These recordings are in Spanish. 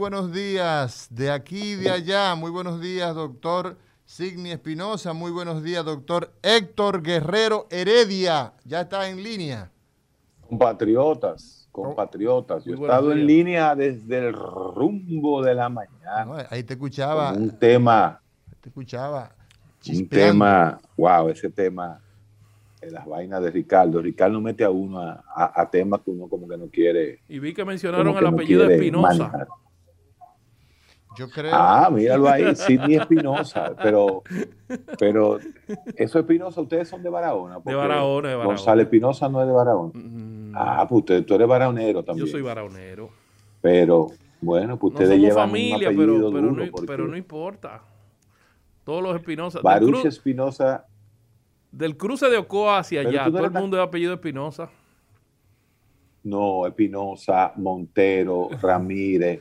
Buenos días de aquí y de allá. Muy buenos días, doctor Signi Espinosa. Muy buenos días, doctor Héctor Guerrero Heredia. Ya está en línea. Compatriotas, compatriotas. Yo he estado en línea desde el rumbo de la mañana. No, ahí te escuchaba. Un tema. Te escuchaba. Un tema, wow, ese tema, de las vainas de Ricardo. Ricardo mete a uno a, a- a temas que uno como que no quiere. Y vi que mencionaron que el apellido Espinosa. Yo creo. Ah, míralo ahí, Sidney Espinosa. Pero, pero, eso Espinosa, ustedes son de Barahona. porque Barahona, de Barahona. González Espinosa no es de Barahona. Mm, Ah, pues usted, tú eres baraonero también. Yo soy baraonero. Pero, bueno, pues No ustedes somos llevan familia, un apellido pero, pero, duro no, porque pero no importa. Todos los Espinosa. Baruch Espinosa, del cruce de Ocoa hacia Pero allá, no todo el mundo es apellido Espinosa. no, Espinosa, Montero, Ramírez,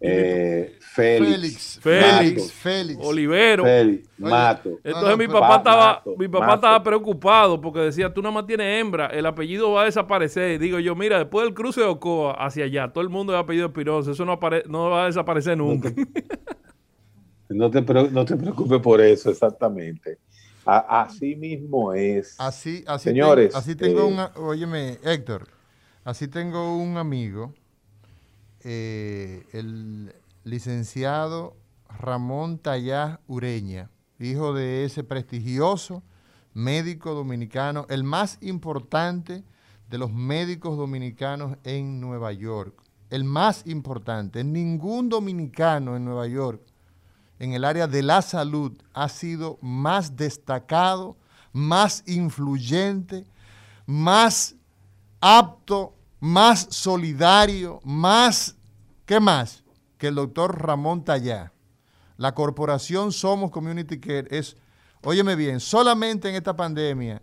eh, Félix, Félix. Félix. Matos, Félix. Olivero. Félix, Oye, Mato. Entonces No, no, mi papá Pa- estaba, Mato, mi papá estaba preocupado porque decía, tú nada más tienes hembra, el apellido va a desaparecer. Y digo yo, mira, después del cruce de Ocoa hacia allá, todo el mundo es apellido Espinosa, eso no, apare- no va a desaparecer nunca. No te, pre- no te preocupes por eso, exactamente. A- así mismo es. Así, así, Señores, tengo, así tengo eh, un, óyeme, Héctor, así tengo un amigo, eh, el licenciado Ramón Tallá Ureña, hijo de ese prestigioso médico dominicano, el más importante de los médicos dominicanos en Nueva York, el más importante. Ningún dominicano en Nueva York en el área de la salud ha sido más destacado, más influyente, más apto, más solidario, más, ¿qué más? Que el doctor Ramón Tallá. La corporación Somos Community Care es, óyeme bien, solamente en esta pandemia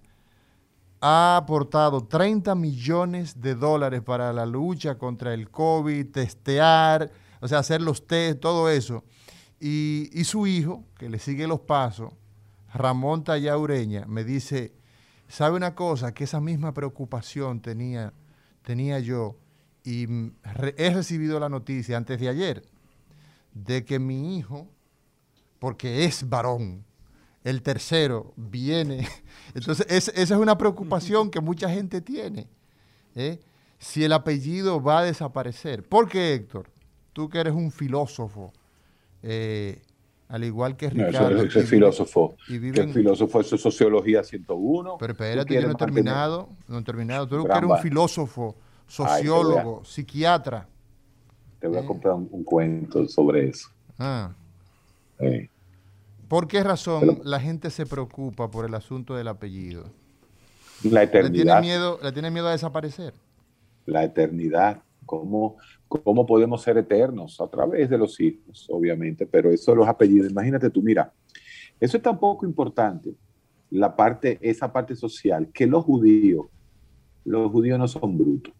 ha aportado 30 millones de dólares para la lucha contra el COVID, testear, o sea, hacer los test, todo eso. Y, y su hijo, que le sigue los pasos, Ramón Tallá Ureña, me dice, ¿sabe una cosa? Que esa misma preocupación tenía, tenía yo y he recibido la noticia antes de ayer de que mi hijo, porque es varón, el tercero viene. Entonces, es- esa es una preocupación que mucha gente tiene. ¿eh? Si el apellido va a desaparecer. ¿Por qué, Héctor? Tú que eres un filósofo, eh, al igual que No, Ricardo. eso, eso es filósofo. y viven- el filósofo, eso es sociología 101. Pero espérate, yo no he terminado. No he terminado. Tú eres un filósofo, Ay, sociólogo, psiquiatra. Te voy a Eh. comprar un, un cuento sobre eso. Ah, Eh, ¿Por qué razón Pero- la gente se preocupa por el asunto del apellido? La ¿Le tiene eternidad. miedo, le tiene miedo a desaparecer? la eternidad, cómo, cómo podemos ser eternos a través de los hijos, obviamente, pero eso los apellidos, imagínate tú, mira, eso es tan poco importante, la parte, esa parte social, que los judíos, los judíos no son brutos.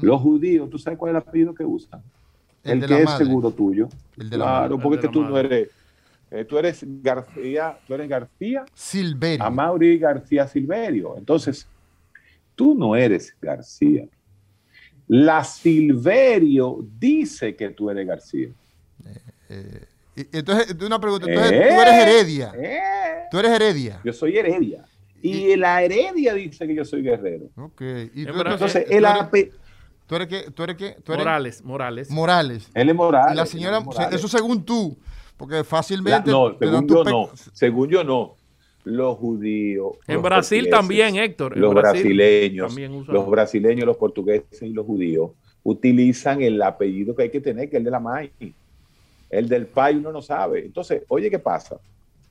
Los judíos, ¿tú sabes cuál es el apellido que usan? El El, de que la es madre. seguro tuyo. El de la claro, madre. porque es de que tú no eres, eh, tú eres García, tú eres García, Silverio. Amaury García Silverio. Entonces, tú no eres García. La Silverio dice que tú eres García. Eh, y- entonces, una pregunta. Entonces, Eh, tú eres Heredia. eh. Tú eres Heredia. Yo soy Heredia. Y la heredia dice que yo soy guerrero. Ok. Y tú, entonces, el ape- tú eres que, tú eres tú eres Morales, Morales. Morales. él es Morales. Y la señora, él es Morales. eso según tú, porque La- fácilmente. no, según yo pe- no. Según yo no. Los judíos. En los Brasil también, Héctor. En Los Brasil brasileños, también usan- los brasileños, los portugueses y los judíos utilizan el apellido que hay que tener, que es el de la MAI. El del pai uno no sabe. Entonces, oye, ¿qué pasa?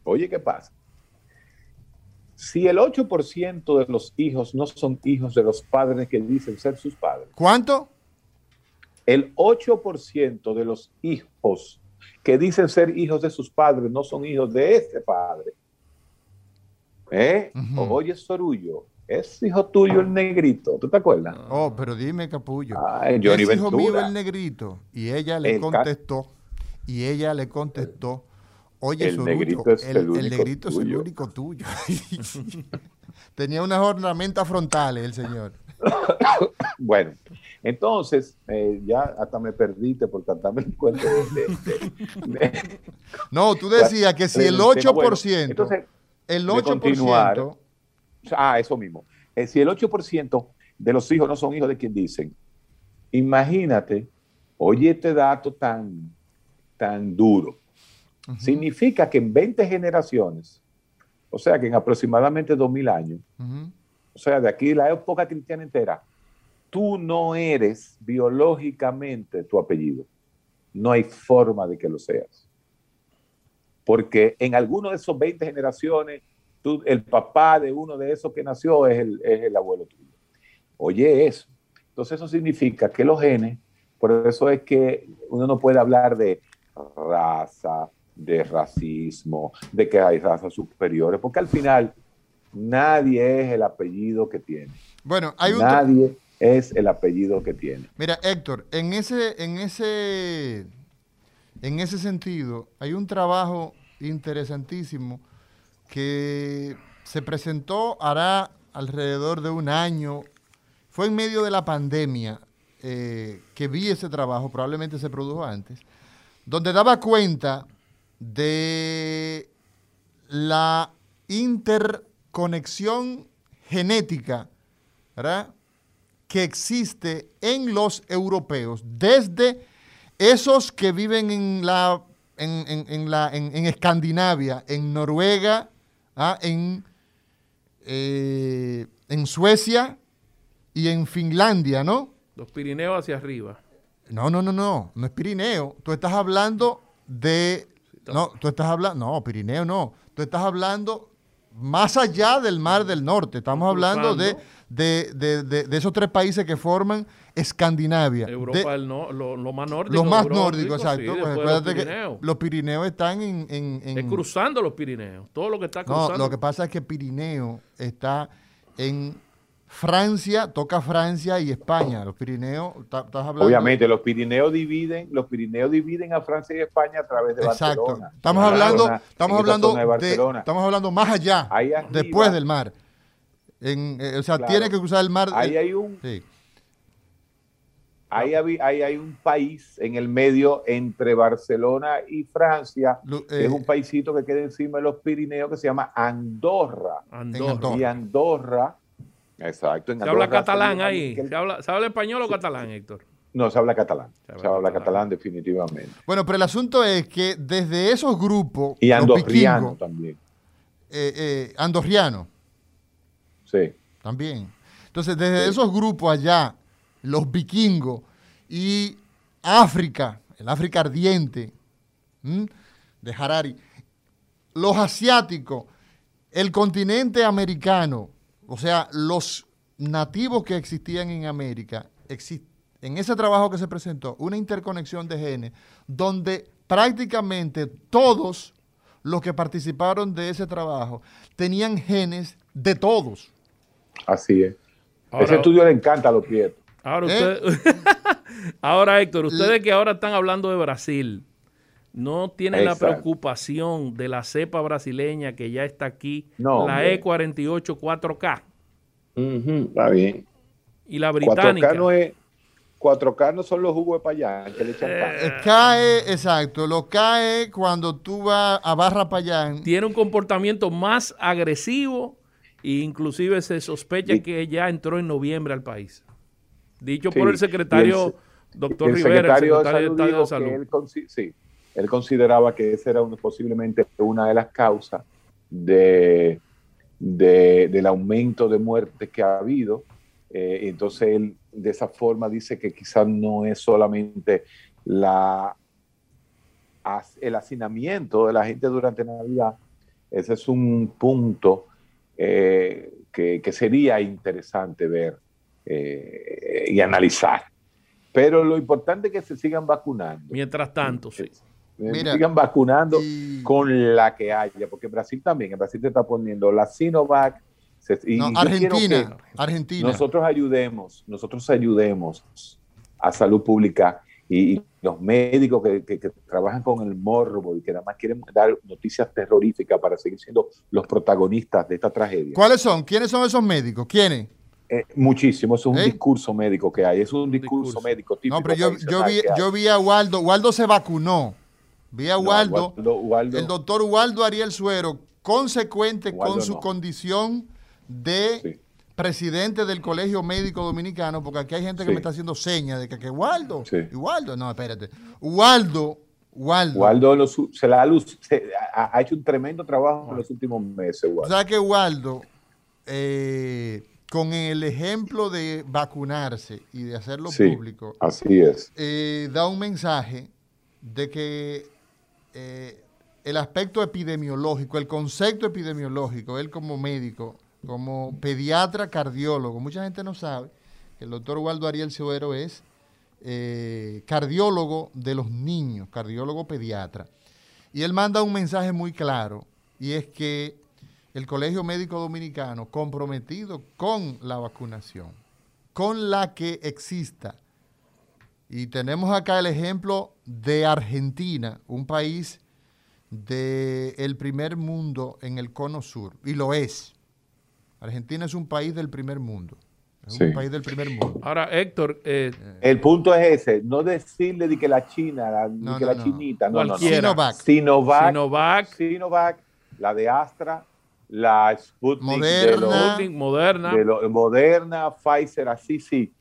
Oye, ¿qué pasa? Si el 8% de los hijos no son hijos de los padres que dicen ser sus padres, ¿Cuánto? el 8% de los hijos que dicen ser hijos de sus padres no son hijos de ese padre. ¿Eh? Oye, Sorullo, es hijo tuyo el negrito, ¿tú te acuerdas? Oh, pero dime, capullo. Ay, Johnny es hijo mío el negrito. Y ella le El contestó. Y ella le contestó. Oye, El Sorullo, negrito es el, negrito es el tuyo". único tuyo. Tenía unas ornamentas frontales el señor. Bueno, entonces, eh, ya hasta me perdiste por tratarme el cuento de- de- de- No, tú decías que si el Bueno, 8%, entonces, el de 8%, continuar, Ah, eso mismo. Eh, si el 8% de los hijos no son hijos de quien dicen, imagínate, oye este dato tan, tan duro. Significa que en 20 generaciones, o sea que en aproximadamente 2000 años, o sea, de aquí la época cristiana entera, tú no eres biológicamente tu apellido. No hay forma de que lo seas. Porque en alguno de esos 20 generaciones, tú, el papá de uno de esos que nació es el, es el abuelo tuyo. Oye eso. Entonces eso significa que los genes, por eso es que uno no puede hablar de raza, de racismo, de que hay razas superiores, porque al final nadie es el apellido que tiene. Bueno, hay un... Nadie es el apellido que tiene. Mira, Héctor, en ese, en ese, en ese sentido, hay un trabajo interesantísimo que se presentó hará alrededor de un año. Fue en medio de la pandemia eh, que vi ese trabajo, probablemente se produjo antes, donde daba cuenta de la interconexión genética, que existe en los europeos, desde esos que viven en la en, en- en la, en, en Escandinavia, en Noruega, ¿ah? en, eh, en Suecia y en Finlandia, ¿no? Los Pirineos hacia arriba. No, no, no, no, no es Pirineo. Tú estás hablando de... No, tú estás hablando... No, Pirineo no. Tú estás hablando más allá del Mar del Norte. Estamos hablando de, de, de- de- de esos tres países que forman Escandinavia. Europa, De- el no- lo, lo más nórdico. los más sí, exacto. Pues los que Pirineos. los Pirineos están en... en- en- Es cruzando los Pirineos. Todo lo que está no, cruzando. lo que pasa es que Pirineo está en Francia, toca Francia y España. Los Pirineos, estás hablando... Obviamente, los Pirineos dividen, los Pirineos dividen a Francia y España a través de Exacto. Barcelona. Estamos hablando, estamos hablando de de, Barcelona. estamos hablando más allá, arriba. después del mar. En, eh, o sea, Claro. tiene que cruzar el mar. Ahí eh, hay un, sí. ahí hay, ahí hay un país en el medio entre Barcelona y Francia, Lu- que es eh, un paisito que queda encima de los Pirineos que se llama Andorra. Andorra. Andorra. Y Andorra, exacto. En Se habla catalán ahí. ¿Se habla, ¿Se habla español o catalán, Héctor? No, se habla catalán. Se Se habla habla, catalán. catalán. definitivamente. Bueno, pero el asunto es que desde esos grupos, Y los andorriano vikingos, también. eh, eh, andorriano Sí. también. Entonces, desde Sí. esos grupos allá, los vikingos y África, el África ardiente, ¿m? de Harari, los asiáticos, el continente americano, o sea, los nativos que existían en América, en ese trabajo que se presentó, una interconexión de genes, donde prácticamente todos los que participaron de ese trabajo tenían genes de todos. Así es. Ahora- Ese estudio le encanta a los prietos. Ahora, ¿Eh? usted, ahora Héctor, ustedes que ahora están hablando de Brasil, ¿no tienen la preocupación de la cepa brasileña que ya está aquí, No, la E hombre. E48 4K Está bien. y la 4K británica? no es. 4K no son los jugos de payán que le echan pan. Eh, cae, exacto, lo cae cuando tú vas a Barra Payán. Tiene un comportamiento más agresivo e inclusive se sospecha que ya entró en noviembre al país. Dicho Sí, por el secretario el- doctor el Rivera, secretario, el secretario de Salud, Estado de Salud. él, sí, él consideraba que esa era posiblemente una de las causas de, de- del aumento de muertes que ha habido. Eh, entonces él de esa forma dice que quizás no es solamente la, el hacinamiento de la gente durante Navidad, ese es un punto eh, que, que sería interesante ver eh, y analizar. Pero lo importante es que se sigan vacunando. Mientras tanto, sí. Eh, Mira, sigan vacunando y- con la que haya, porque Brasil también, en Brasil te está poniendo la Sinovac. se- y No, Argentina, Argentina. nosotros ayudemos, nosotros ayudemos a salud pública y, y los médicos que, que- que trabajan con el morbo y que nada más quieren dar noticias terroríficas para seguir siendo los protagonistas de esta tragedia. ¿Cuáles son? ¿Quiénes son esos médicos? ¿Quiénes? Eh, muchísimo, eso es un ¿Eh? discurso médico que hay, es un discurso, Discurso. médico típico. No, pero yo, vi, yo a Waldo. Waldo se vacunó. Vi a No, Waldo, Waldo- Waldo- el doctor Waldo Ariel Suero, consecuente Waldo con su no. condición de Sí. Presidente del Colegio Médico Dominicano, porque aquí hay gente que Sí. me está haciendo señas de que, que Waldo, Sí. y Waldo, no, espérate. Waldo, Waldo. Waldo los- se la luz- se- ha- ha hecho un tremendo trabajo en los últimos meses. Waldo. ¿Sabes que Waldo, eh, con el ejemplo de vacunarse y de hacerlo Sí. público, Así es. eh, da un mensaje de que eh, el aspecto epidemiológico, el concepto epidemiológico, él como médico, como pediatra cardiólogo, mucha gente no sabe que el doctor Waldo Ariel Suero es eh, cardiólogo de los niños, cardiólogo pediatra. Y él manda un mensaje muy claro, y es que el Colegio Médico Dominicano, comprometido con la vacunación, con la que exista, y tenemos acá el ejemplo de Argentina, un país del primer mundo en el cono sur, y lo es. Argentina es un país del primer mundo. Es un país del primer mundo. Ahora, Héctor, eh, El punto es ese, no decirle de que la China, la, de No, que no, la no. chinita, no, no, no. Cualquiera. Sinovac. Sinovac, Sinovac, Sinovac, la de Astra, la Sputnik, Moderna. de los- Sputnik, Moderna, de lo- Moderna, Pfizer, así sí,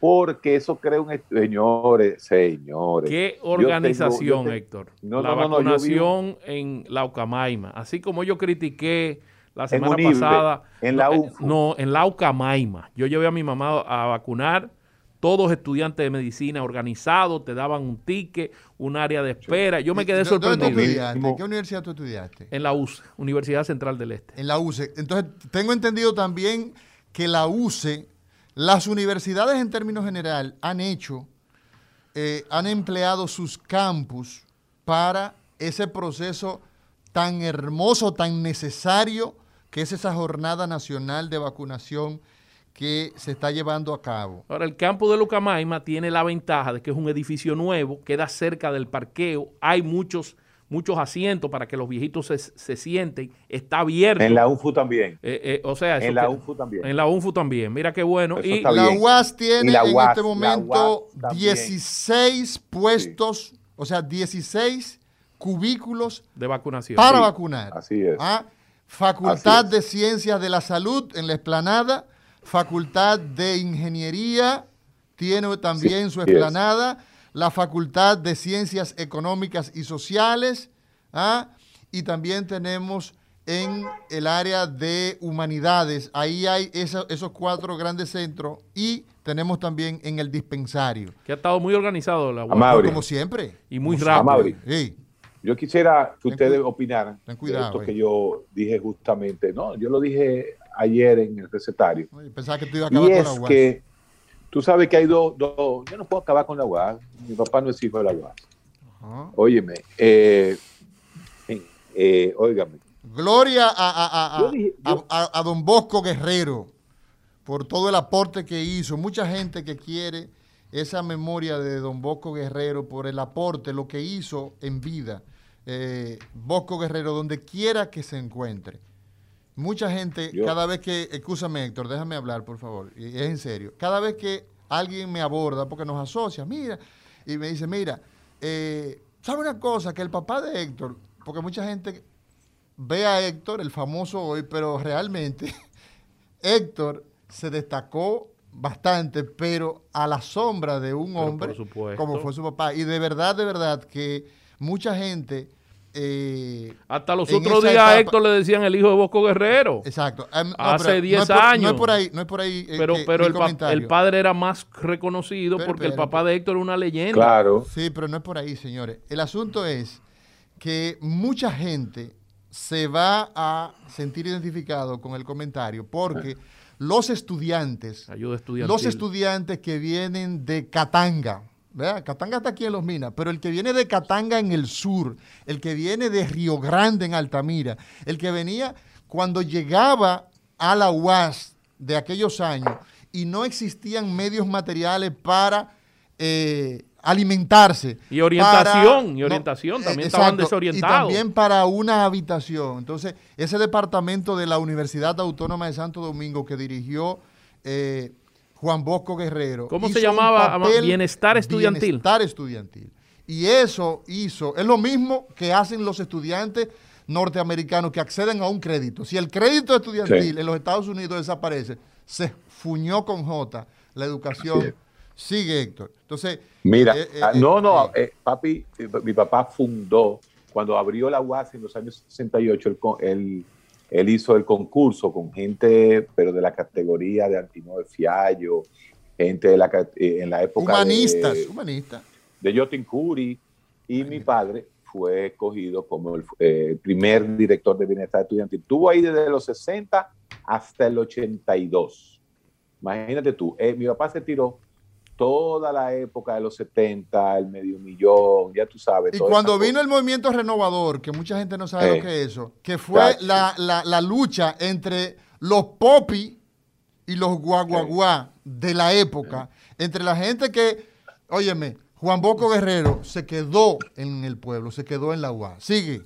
porque eso crea un... Señores, señores. ¿Qué yo organización, tengo- yo Héctor? No, la no, no, no, yo vi un- vacunación en la Ucamaima. Así como yo critiqué la semana Unible, pasada. en la no, eh, UFU. No, en la Ucamaima. Yo llevé a mi mamá a vacunar. Todos estudiantes de medicina organizados, te daban un ticket, un área de espera. Yo me quedé ¿Dó- ¿Dónde tú sorprendido. estudiaste? ¿En qué universidad tú estudiaste? En la UCE, Universidad Central del Este. En la UCE. Entonces, tengo entendido también que la UCE, las universidades en términos general han hecho, eh, han empleado sus campus para ese proceso tan hermoso, tan necesario, que es esa jornada nacional de vacunación que se está llevando a cabo. Ahora, el campo de Lucamaima tiene la ventaja de que es un edificio nuevo, queda cerca del parqueo, hay muchos, muchos asientos para que los viejitos se, se sienten, está abierto. En la UFU también. Eh, eh, o sea, En la UFU también. En la UNFU también. Mira qué bueno. Eso Y La. UAS tiene en este momento UAS también. 16 puestos, o sea, 16 cubículos de vacunación. para Sí, vacunar. así es. Ah, Facultad de Ciencias de la Salud en la esplanada, Facultad de Ingeniería tiene también Sí, su es. esplanada, la Facultad de Ciencias Económicas y Sociales, ah, y también tenemos en el área de humanidades, ahí hay esa- esos cuatro grandes centros y tenemos también en el dispensario, Que ha estado muy organizado la UAS. Amable. como siempre. Y muy rápido. Sí. Yo quisiera que ustedes opinaran ten de cuidado, esto eh. que yo dije justamente. No, yo lo dije ayer en el recetario. Oye, Pensaba que tú ibas a acabar Y con es la UAS. que tú sabes que hay dos, dos- yo no puedo acabar con la UAS. Mi papá no es hijo de la UAS. Ajá. Óyeme, eh, eh, óigame. Gloria a, a- a- Yo dije- yo- a- a don Bosco Guerrero por todo el aporte que hizo. Mucha gente que quiere esa memoria de don Bosco Guerrero por el aporte, lo que hizo en vida. Eh, Bosco Guerrero, donde quiera que se encuentre. Mucha gente, Yo- cada vez que, escúchame Héctor, déjame hablar, por favor, y es en serio. Cada vez que alguien me aborda, porque nos asocia, mira, y me dice, mira, eh, ¿sabe una cosa? Que el papá de Héctor, porque mucha gente ve a Héctor, el famoso hoy, pero realmente Héctor se destacó bastante, pero a la sombra de un Pero hombre como fue su papá. Y de verdad, de verdad, que mucha gente... eh, Hasta los otros días a Héctor le decían el hijo de Bosco Guerrero. Exacto. Em, no, Hace pero 10 no es por- No años. es por ahí, no es por ahí. eh, Pero, que pero el, pa- el padre era más reconocido Pero porque el papá de Héctor era una leyenda. Claro. Sí, pero no es por ahí, señores. El asunto es que mucha gente se va a sentir identificado con el comentario porque los estudiantes, Ayuda estudiantil. los estudiantes que vienen de Katanga, ¿verdad? Katanga está aquí en Los Minas, pero el que viene de Katanga en el sur, el que viene de Río Grande en Altamira, el que venía cuando llegaba a la UAS de aquellos años y no existían medios materiales para eh, alimentarse. Y orientación, para- y orientación, eh, también estaban exacto, desorientados. Y también para una habitación. Entonces, ese departamento de la Universidad Autónoma de Santo Domingo que dirigió eh, Juan Bosco Guerrero. ¿Cómo se llamaba? papel- Bienestar estudiantil. Bienestar estudiantil. Y eso hizo, es lo mismo que hacen los estudiantes norteamericanos que acceden a un crédito. Si el crédito estudiantil Sí. en los Estados Unidos desaparece, se fuñó con J la educación. Sigue, Héctor. Entonces, Mira, eh, eh, ah, eh, no, no, eh, papi, mi papá fundó, cuando abrió la UAS en los años 68, él, con- él, hizo el concurso con gente, pero de la categoría de Antino de Fiallo, gente de la, eh, en la época humanistas, de, humanistas. de Jotin Curi, y mi padre fue escogido como el eh, primer director de bienestar estudiantil. Estuvo ahí desde los 60 hasta el 82. Imagínate tú, eh, mi papá se tiró toda la época de los 70, el medio millón, ya tú sabes. Y cuando vino el movimiento renovador, que mucha gente no sabe Eh, lo que es eso, que fue la, la- la lucha entre los popis y los guaguaguá de la época, entre la gente que, óyeme, Juan Boco Guerrero se quedó en el pueblo, se quedó en la UA. Sigue.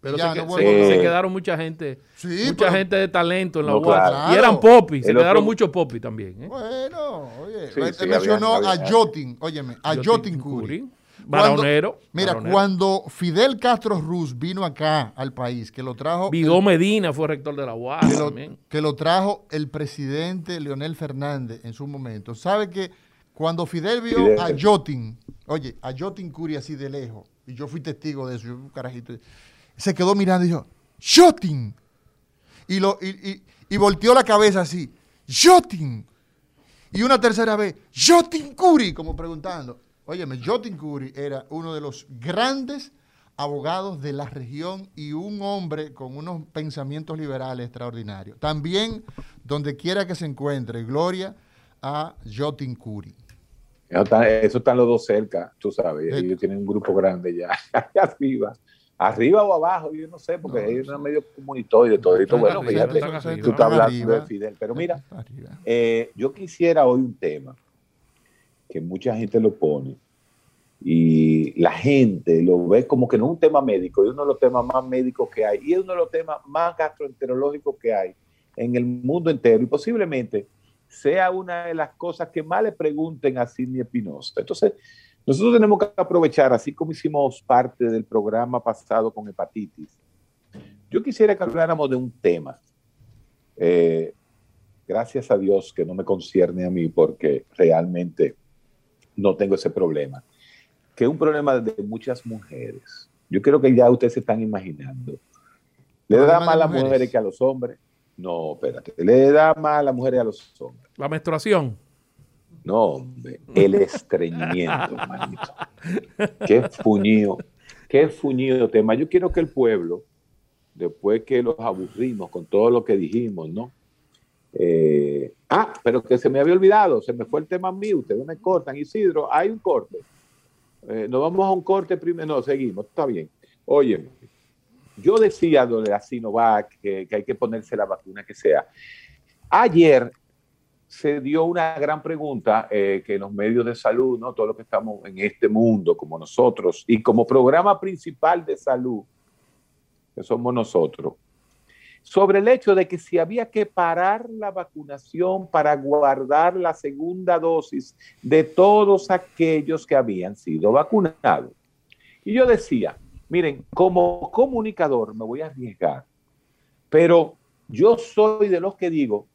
Pero Ya, se, que- no se- quedaron mucha gente, Sí, mucha pero- gente de talento en la No, UAS. claro. Y eran popis, se quedaron muchos popis también. ¿eh? Bueno, oye, Sí, mencionó había- a Jotin, óyeme, a Jotin Curi. Baronero, Mira, baronero. cuando Fidel Castro Ruz vino acá al país, que lo trajo Vigó Medina fue rector de la UAS que lo, también. que lo trajo el presidente Leonel Fernández en su momento. ¿Sabe que cuando Fidel vio Fidel. a Jotin, oye, a Jotin Curi así de lejos, y yo fui testigo de eso, yo un carajito, se quedó mirando y dijo, Jotin. Y, lo, y, y- y volteó la cabeza así, Jotin. Y una tercera vez, Jotin Curi, como preguntando. Óyeme, Jotin Curi era uno de los grandes abogados de la región y un hombre con unos pensamientos liberales extraordinarios. También, donde quiera que se encuentre, gloria a Jotin Curi. Eso están, eso están los dos cerca, tú sabes. Sí. Ellos tienen un grupo grande ya, allá arriba. Arriba o abajo, yo no sé, porque No, ellos son medio comunitoides, todo. Están Bueno, fíjate, tú estás hablando Arriba. de Fidel. Pero mira. Eh, yo quisiera hoy un tema que mucha gente lo pone y la gente lo ve como que no es un tema médico, es uno de los temas más médicos que hay y es uno de los temas más gastroenterológicos que hay en el mundo entero y posiblemente sea una de las cosas que más le pregunten a Sidney Espinosa. Entonces, nosotros tenemos que aprovechar, así como hicimos parte del programa pasado con hepatitis, yo quisiera que habláramos de un tema. Eh, gracias a Dios que no me concierne a mí porque realmente no tengo ese problema. Que es un problema de muchas mujeres. Yo creo que ya ustedes se están imaginando. ¿Le da ¿Problema más a las mujeres? mujeres que a los hombres? No, espérate. ¿Le da más a las mujeres a los hombres? La menstruación. No, hombre. El estreñimiento, hermanito. Qué fuñido. Qué fuñido tema. Yo quiero que el pueblo, después que los aburrimos con todo lo que dijimos, ¿no? Eh, ah, pero que se me había olvidado, se me fue el tema mío, ustedes me cortan, Isidro, hay un corte. Eh, nos vamos a un corte primero, no, seguimos, está bien. Oye, yo decía lo de la Sinovac, que, que hay que ponerse la vacuna que sea. Ayer se dio una gran pregunta eh, que los medios de salud, ¿no? Todo lo que estamos en este mundo, como nosotros, y como programa principal de salud, que somos nosotros, sobre el hecho de que si había que parar la vacunación para guardar la segunda dosis de todos aquellos que habían sido vacunados. Y yo decía, miren, como comunicador me voy a arriesgar, pero yo soy de los que digo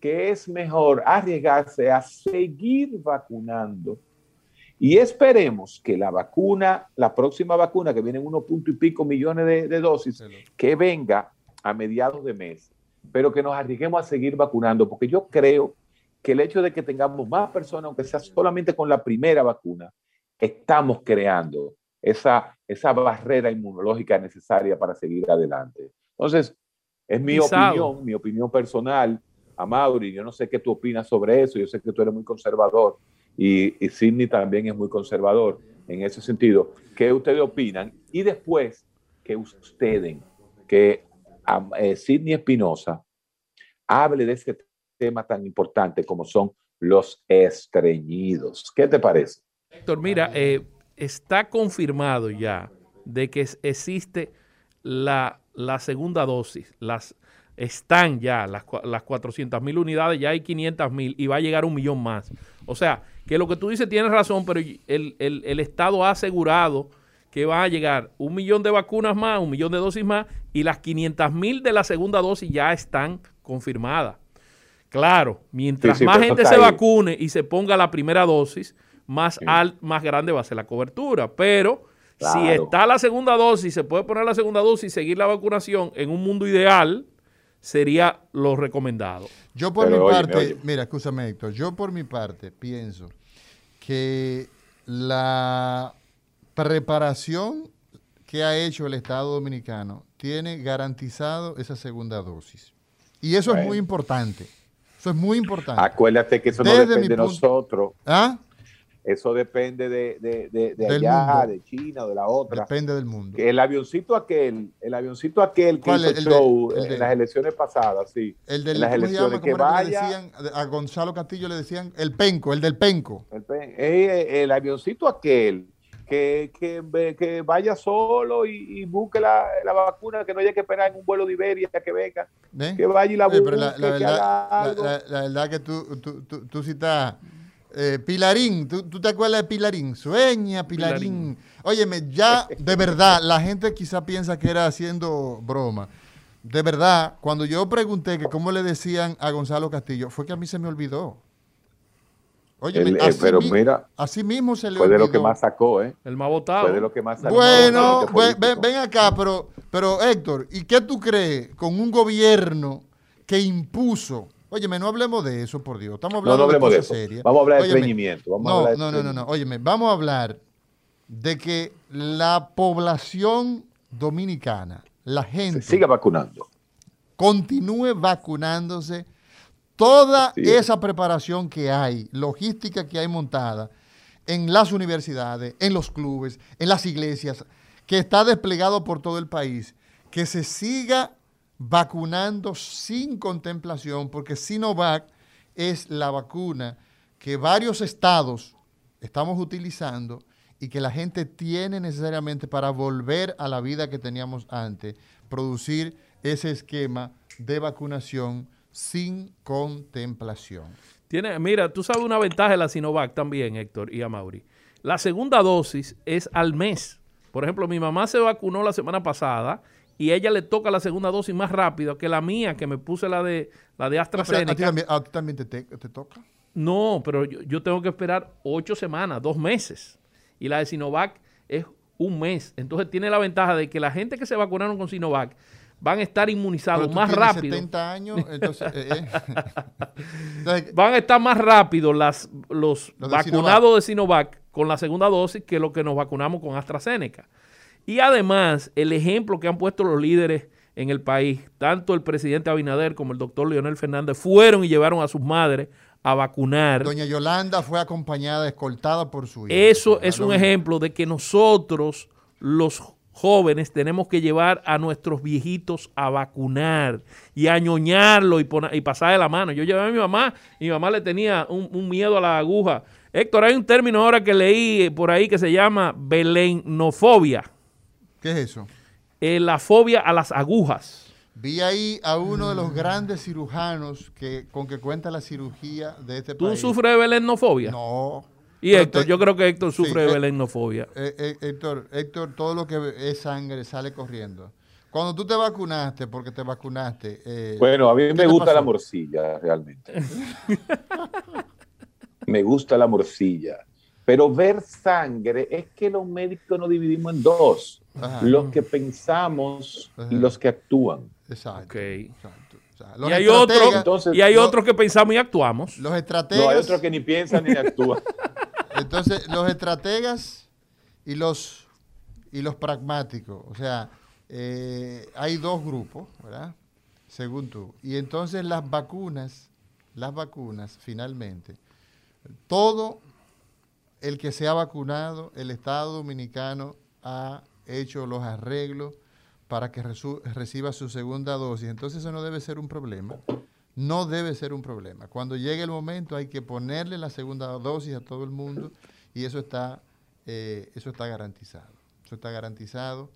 que es mejor arriesgarse a seguir vacunando y esperemos que la vacuna, la próxima vacuna, que viene en unos punto y pico millones de, de dosis, que venga a mediados de mes, pero que nos arriesguemos a seguir vacunando, porque yo creo que el hecho de que tengamos más personas, aunque sea solamente con la primera vacuna, estamos creando esa, esa barrera inmunológica necesaria para seguir adelante. Entonces, es mi opinión, mi opinión personal. A Mauri, yo no sé qué tú opinas sobre eso, yo sé que tú eres muy conservador, y, y Sidney también es muy conservador en ese sentido. ¿Qué ustedes opinan? Y después que ustedes, que eh, Sidney Espinosa hable de ese tema tan importante como son los estreñidos. ¿Qué te parece? Héctor, mira, eh, está confirmado ya de que existe la, la segunda dosis. Las, están ya las, las 400 mil unidades, ya hay 500 mil y va a llegar un millón más. O sea, que lo que tú dices tienes razón, pero el, Estado ha asegurado que va a llegar un millón de vacunas más, un millón de dosis más, y las 500 mil de la segunda dosis ya están confirmadas. Claro, mientras más gente se vacune y se ponga la primera dosis, más, más grande va a ser la cobertura. Pero si está la segunda dosis, se puede poner la segunda dosis y seguir la vacunación en un mundo ideal, sería lo recomendado. Yo por mi parte, mira, escúchame Héctor, yo por mi parte pienso que la preparación que ha hecho el Estado Dominicano tiene garantizado esa segunda dosis. Y eso es muy importante. Eso es muy importante. Acuérdate que eso no depende de nosotros. ¿Ah? Eso depende de, de, de, allá, de China o de la otra. Depende del mundo. el avioncito aquel, el avioncito aquel que hizo el, show en las elecciones pasadas, sí. El del, las elecciones que vaya. a Gonzalo Castillo le decían el penco, el del penco. El, eh, el avioncito aquel que, que, que, vaya solo y, busque la, la, vacuna, que no haya que esperar en un vuelo de Iberia que venga, que vaya y la busque. la, verdad, la, verdad, que tú, tú, tú, tú sí estás eh, Pilarín, ¿tú, te acuerdas de Pilarín? Sueña, Pilarín. Óyeme, ya de verdad, la gente quizá piensa que era haciendo broma. De verdad, cuando yo pregunté que cómo le decían a Gonzalo Castillo, fue que a mí se me olvidó. Oye, eh, pero mira, así mismo se le fue de lo que más sacó, ¿eh? El más votado. Fue de lo que más sacó. Bueno, ven, ven, acá, pero, pero Héctor, ¿y qué tú crees con un gobierno que impuso Óyeme, no hablemos de eso, por Dios. Estamos hablando de cosas serias. Vamos a hablar de estreñimiento. no, no, no, no, no. Óyeme, vamos a hablar de que la población dominicana, la gente... Se siga vacunando. Continúe vacunándose. Toda esa preparación que hay, logística que hay montada en las universidades, en los clubes, en las iglesias, que está desplegado por todo el país, que se siga vacunando sin contemplación, porque Sinovac es la vacuna que varios estados estamos utilizando y que la gente tiene necesariamente para volver a la vida que teníamos antes, producir ese esquema de vacunación sin contemplación. Tiene, mira, tú sabes una ventaja de la Sinovac también, Héctor y Amaury. La segunda dosis es al mes. Por ejemplo, mi mamá se vacunó la semana pasada y ella le toca la segunda dosis más rápido que la mía, que me puse la de, la de AstraZeneca. ¿A ti también, te, toca? No, pero yo, tengo que esperar ocho semanas, dos meses. Y la de Sinovac es un mes. Entonces tiene la ventaja de que la gente que se vacunaron con Sinovac van a estar inmunizados más rápido. 70 años, entonces, eh, eh. van a estar más rápido las, los, vacunados de Sinovac con la segunda dosis que los que nos vacunamos con AstraZeneca. Y además, el ejemplo que han puesto los líderes en el país, tanto el presidente Abinader como el doctor Leonel Fernández, fueron y llevaron a sus madres a vacunar. Doña Yolanda fue acompañada, escoltada por su hijo. Eso es un ejemplo de que nosotros, los jóvenes, tenemos que llevar a nuestros viejitos a vacunar y a ñoñarlo y, y pasarle la mano. Yo llevé a mi mamá y mi mamá le tenía un, un miedo a la aguja. Héctor, hay un término ahora que leí por ahí que se llama belenofobia ¿Qué es eso? Eh, la fobia a las agujas. Vi ahí a uno de los grandes cirujanos que, con que cuenta la cirugía de este país. ¿Tú sufres de belenofobia? No. Y Héctor, yo creo que Héctor sufre de eh, belenofobia. Eh, Héctor, Héctor, todo lo que es sangre sale corriendo. Cuando tú te vacunaste, porque te vacunaste. eh, Bueno, a mí ¿qué me gusta pasó? la morcilla, realmente. me gusta la morcilla. Pero ver sangre es que los médicos nos dividimos en dos. Ajá. Los que pensamos y los que actúan. Exacto. Ok. exacto. O sea, los Y hay, otros, entonces, y hay lo- otros que pensamos y actuamos. Los No, estrategas. hay otros que ni piensan ni actúan. Entonces, los estrategas y los, y los pragmáticos. O sea, eh, hay dos grupos, ¿verdad? Según tú. Y entonces las vacunas, las vacunas, finalmente, todo el que se ha vacunado, el Estado Dominicano ha hecho los arreglos para que reciba su segunda dosis. Entonces eso no debe ser un problema. No debe ser un problema. Cuando llegue el momento hay que ponerle la segunda dosis a todo el mundo y eso está, eh, eso está garantizado. Eso está garantizado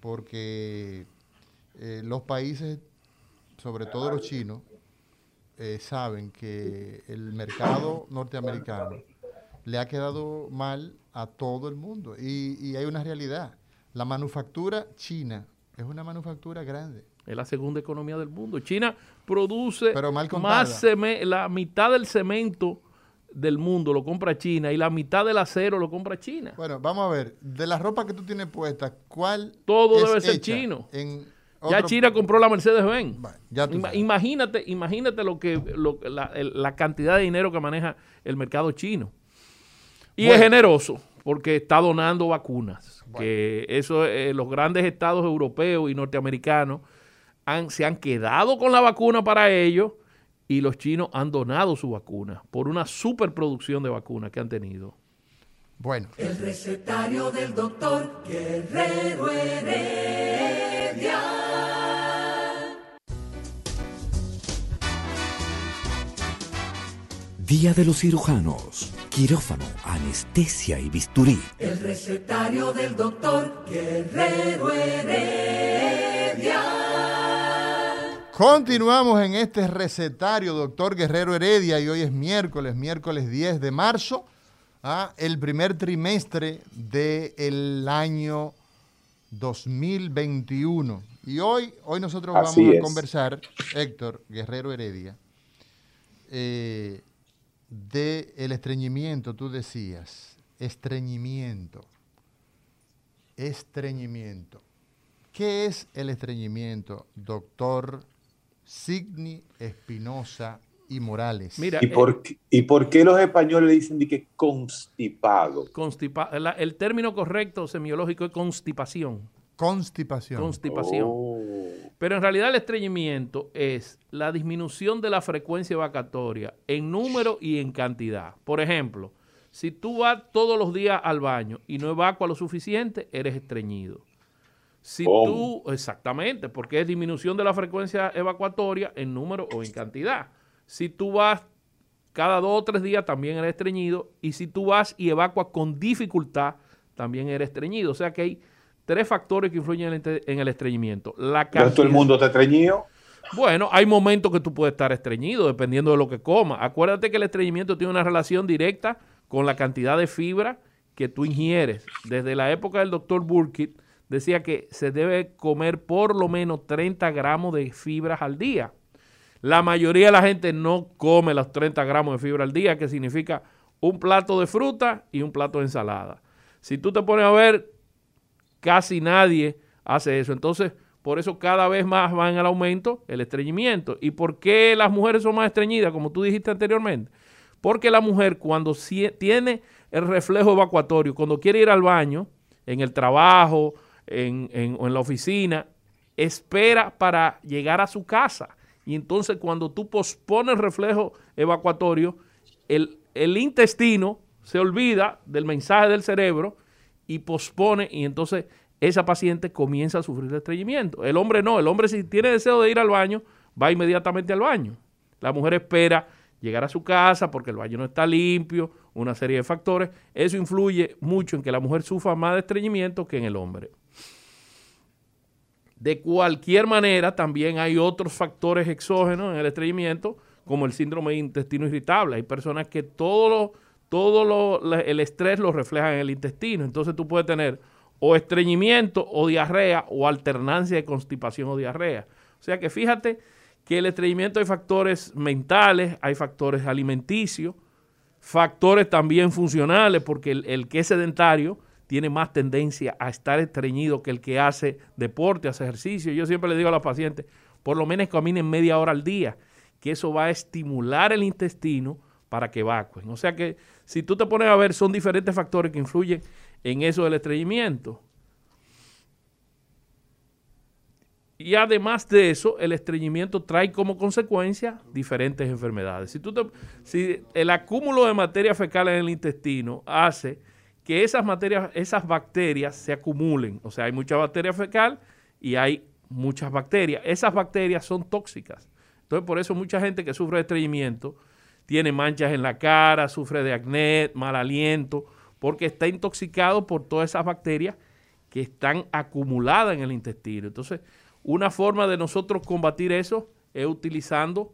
porque eh, los países, sobre todo los chinos, eh, saben que el mercado norteamericano le ha quedado mal a todo el mundo. Y, y hay una realidad. La manufactura china es una manufactura grande. Es la segunda economía del mundo. China produce Pero mal más la mitad del cemento del mundo lo compra China y la mitad del acero lo compra China. Bueno, vamos a ver. De la ropa que tú tienes puesta, ¿cuál Todo es debe ser chino. En Ya China compró la Mercedes-Benz. Bueno, imagínate, imagínate lo que lo- la, el- la cantidad de dinero que maneja el mercado chino. Y Bueno. es generoso porque está donando vacunas. Que eso, eh, los grandes estados europeos y norteamericanos han, se han quedado con la vacuna para ellos y los chinos han donado su vacuna por una superproducción de vacunas que han tenido. Bueno, El recetario del doctor Guerrero Heredia. Día de los cirujanos, quirófano, anestesia y bisturí. El recetario del doctor Guerrero Heredia. continuamos en este recetario, doctor Guerrero Heredia, y hoy es miércoles, miércoles 10 de marzo, ah, el primer trimestre del año 2021. Y hoy, hoy nosotros Así vamos a es. conversar, Héctor Guerrero Heredia, eh, de el estreñimiento, tú decías, estreñimiento, estreñimiento. ¿Qué es el estreñimiento, doctor Signi Espinosa y Morales? Mira, ¿Y eh, por, qué- ¿Y por qué los españoles le dicen de que constipado? constipa- la- el término correcto semiológico es constipación. Constipación. Constipación. Oh. Pero en realidad el estreñimiento es la disminución de la frecuencia evacatoria en número y en cantidad. Por ejemplo, si tú vas todos los días al baño y no evacua lo suficiente, eres estreñido. Si ¿Cómo? tú, exactamente, porque es disminución de la frecuencia evacuatoria en número o en cantidad. Si tú vas cada dos o tres días, también eres estreñido. Y si tú vas y evacuas con dificultad, también eres estreñido. O sea que hay tres factores que influyen en el, entre- en el estreñimiento. La Entonces, todo el cantidad- mundo te estreñido. bueno, hay momentos que tú puedes estar estreñido dependiendo de lo que comas. Acuérdate que el estreñimiento tiene una relación directa con la cantidad de fibra que tú ingieres. Desde la época del doctor Burkitt decía que se debe comer por lo menos 30 gramos de fibras al día. La mayoría de la gente no come los 30 gramos de fibra al día, que significa un plato de fruta y un plato de ensalada. Si tú te pones a ver, casi nadie hace eso. Entonces, por eso cada vez más va en el aumento el estreñimiento. ¿Y por qué las mujeres son más estreñidas, como tú dijiste anteriormente? Porque la mujer cuando tiene el reflejo evacuatorio, cuando quiere ir al baño, en el trabajo, en, en- o en la oficina, espera para llegar a su casa. Y entonces cuando tú pospones el reflejo evacuatorio, el, el intestino se olvida del mensaje del cerebro y pospone y entonces esa paciente comienza a sufrir estreñimiento. El hombre no, el hombre si tiene deseo de ir al baño, va inmediatamente al baño. La mujer espera llegar a su casa porque el baño no está limpio, una serie de factores. Eso influye mucho en que la mujer sufra más de estreñimiento que en el hombre. De cualquier manera, también hay otros factores exógenos en el estreñimiento, como el síndrome de intestino irritable. Hay personas que todo, lo, todo lo- el estrés lo refleja en el intestino. Entonces tú puedes tener o estreñimiento o diarrea o alternancia de constipación o diarrea. O sea que fíjate que el estreñimiento hay factores mentales, hay factores alimenticios, factores también funcionales, porque el, que es sedentario tiene más tendencia a estar estreñido que el que hace deporte, hace ejercicio. Yo siempre le digo a los pacientes, por lo menos caminen media hora al día, que eso va a estimular el intestino para que evacuen. O sea que si tú te pones a ver, son diferentes factores que influyen en eso del estreñimiento. Y además de eso, el estreñimiento trae como consecuencia diferentes enfermedades. Si, tú si el acúmulo de materia fecal en el intestino hace que esas esas bacterias se acumulen, o sea, hay mucha bacteria fecal y hay muchas bacterias. Esas bacterias son tóxicas. Entonces, por eso mucha gente que sufre de estreñimiento tiene manchas en la cara, sufre de acné, mal aliento, porque está intoxicado por todas esas bacterias que están acumuladas en el intestino. Entonces, una forma de nosotros combatir eso es utilizando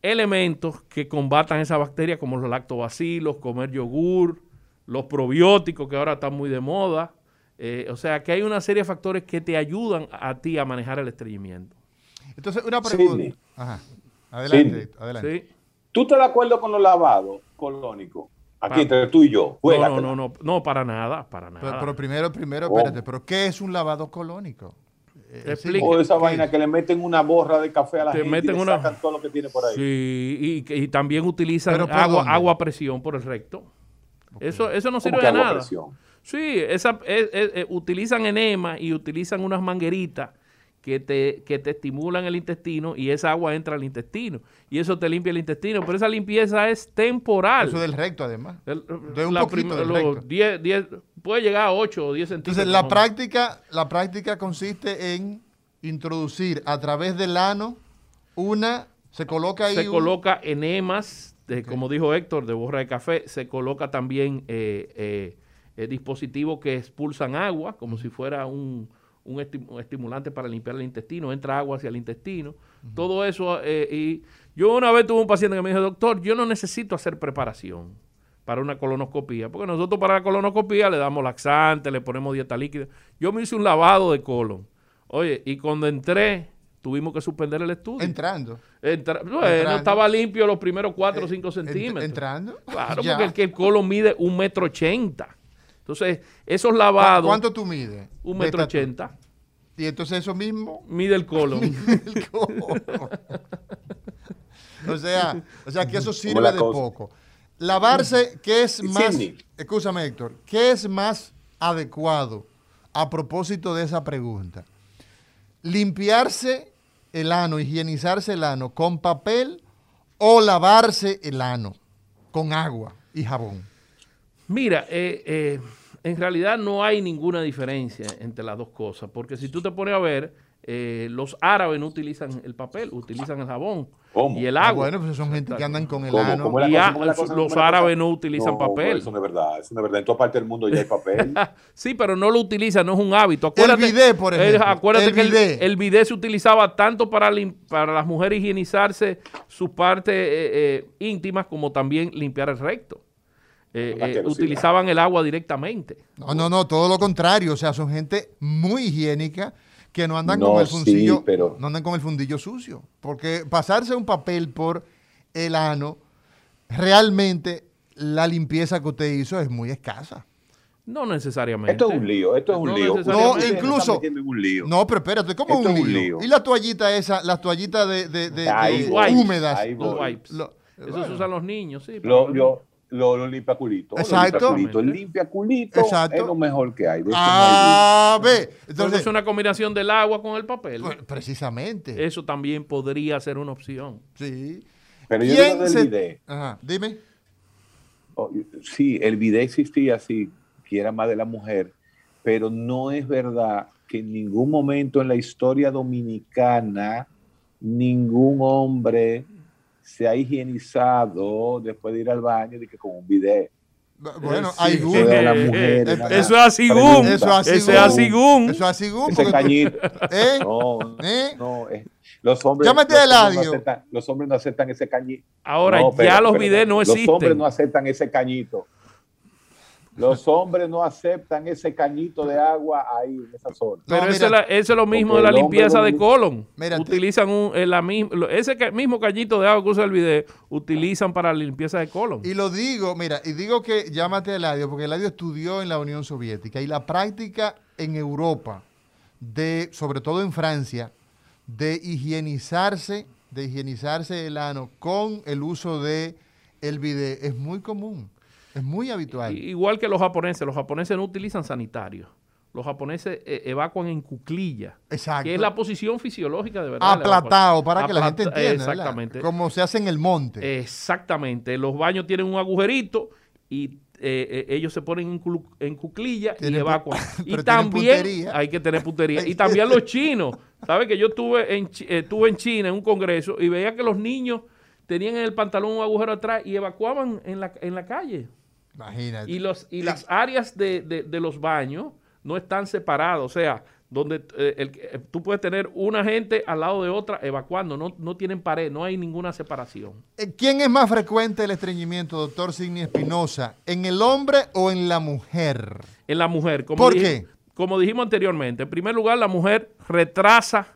elementos que combatan esa bacteria, como los lactobacilos, comer yogur, los probióticos que ahora están muy de moda. Eh, o sea que hay una serie de factores que te ayudan a ti a manejar el estreñimiento. Entonces, una pregunta. Ajá. Adelante, adelante. ¿Tú estás de acuerdo con los lavados colónicos? Aquí entre tú y yo. No, no, no, no, para nada, para nada. Pero, primero, primero, espérate, pero ¿qué es un lavado colónico? Eh, o esa vaina que le meten una borra de café a la gente y una... sacan todo lo que tiene por ahí. Sí, y, también utilizan agua, agua a presión por el recto. Eso, eso no sirve de nada. Sí, esa, utilizan enema y utilizan unas mangueritas que te, que te estimulan el intestino y esa agua entra al intestino y eso te limpia el intestino, pero esa limpieza es temporal. Eso del recto además. de un poquito del recto. puede llegar a 8 o 10 centímetros. Entonces la práctica, la práctica consiste en introducir a través del ano una, se coloca ahí. Se coloca enemas, de, como dijo Héctor, de borra de café, se coloca también eh, eh, dispositivos que expulsan agua, como si fuera un un, estimulante para limpiar el intestino, entra agua hacia el intestino, todo eso. Eh, y yo una vez tuve un paciente que me dijo, doctor, yo no necesito hacer preparación para una colonoscopía, porque nosotros para la colonoscopía le damos laxante, le ponemos dieta líquida. Yo me hice un lavado de colon. Oye, y cuando entré, tuvimos que suspender el estudio. Entrando. bueno, estaba limpio los primeros 4 o 5 centímetros. Entrando. Claro, porque el, que el colon mide un metro ochenta. Entonces, esos lavados. ¿Cuánto tú mides? Un metro ochenta. Y entonces eso mismo. Mide el colon. Mide el colon. o sea, o sea que eso sirve de poco. Lavarse, ¿qué es más? Escúchame, Héctor, ¿qué es más adecuado a propósito de esa pregunta? ¿Limpiarse el ano, higienizarse el ano con papel o lavarse el ano con agua y jabón? Mira, eh, eh, en realidad no hay ninguna diferencia entre las dos cosas, porque si tú te pones a ver, eh, los árabes no utilizan el papel, utilizan el jabón y el agua. Ah, bueno, pues son gente que andan con el ano. y los árabes no utilizan papel. Eso no es verdad, eso no es verdad. En toda parte del mundo ya hay papel. sí, pero no lo utilizan, no es un hábito. Acuérdate, el bidet, por ejemplo. acuérdate que El, bidet se utilizaba tanto para, para las mujeres higienizarse sus partes eh, eh, íntimas como también limpiar el recto. Eh, eh, utilizaban el agua directamente. No, no, no, todo lo contrario. O sea, son gente muy higiénica que no andan con el fundillo, no andan con el fundillo sucio. Porque pasarse un papel por el ano, realmente la limpieza que usted hizo es muy escasa. No necesariamente. Esto es un lío, esto es un lío. No, incluso. No, pero espérate, ¿cómo un, lío? ¿Y la toallita esa, las toallitas de, de, de, húmedas? Eso se usan los niños, sí. yo, lo, limpia culito. Exacto. El limpia culito es lo mejor que hay. ah, ve. Entonces, es una combinación del agua con el papel. Pues, precisamente. Eso también podría ser una opción. Sí. Pero yo digo del bidet. Ajá, dime. Oh, sí, el bidet existía así, que era más de la mujer, pero no es verdad que en ningún momento en la historia dominicana ningún hombre se ha higienizado después de ir al baño de que con un bidet. Bueno, hay Eso es así, Eso es así, Eso es así, Ese cañito. ¿Eh? No, ¿Eh? no. Eh. Los hombres, Llámate los, hombres no aceptan, los hombres no aceptan ese cañito. Ahora, ya los bidets no existen. Los hombres no aceptan ese cañito. Los hombres no aceptan ese cañito de agua ahí en esa zona. Pero No, eso, es mira, la- eso es lo mismo de la limpieza de colon. Utilizan un, eh, la lo- ese mismo cañito de agua que usa el video, utilizan para la limpieza de colon. Y lo digo, mira, y digo que llámate a Eladio, porque Eladio estudió en la Unión Soviética y la práctica en Europa, de, sobre todo en Francia, de higienizarse, de higienizarse el ano con el uso de el bidet es muy común, es muy habitual. Igual que los japoneses, los japoneses no utilizan sanitarios. Los japoneses eh, evacuan en cuclilla, Exacto. que es la posición fisiológica de verdad. la Aplatado, para que la gente entienda. ¿verdad? Exactamente. Como se hace en el monte. Exactamente. Los baños tienen un agujerito y eh, eh, ellos se ponen en, cuclilla y evacuan. Y también hay que tener puntería. Y también los chinos. ¿Sabes que yo estuve en, eh, estuve en China en un congreso y veía que los niños tenían en el pantalón un agujero atrás y evacuaban en la, en la calle? Imagínate. Y, los, y las áreas de, de- de los baños no están separadas. O sea, donde eh, el- eh, tú puedes tener una gente al lado de otra evacuando. No, no tienen pared, no hay ninguna separación. Eh, ¿Quién es más frecuente el estreñimiento, doctor Signi Espinosa? ¿En el hombre o en la mujer? En la mujer. Como ¿Por dije- qué? Como dijimos anteriormente, en primer lugar, la mujer retrasa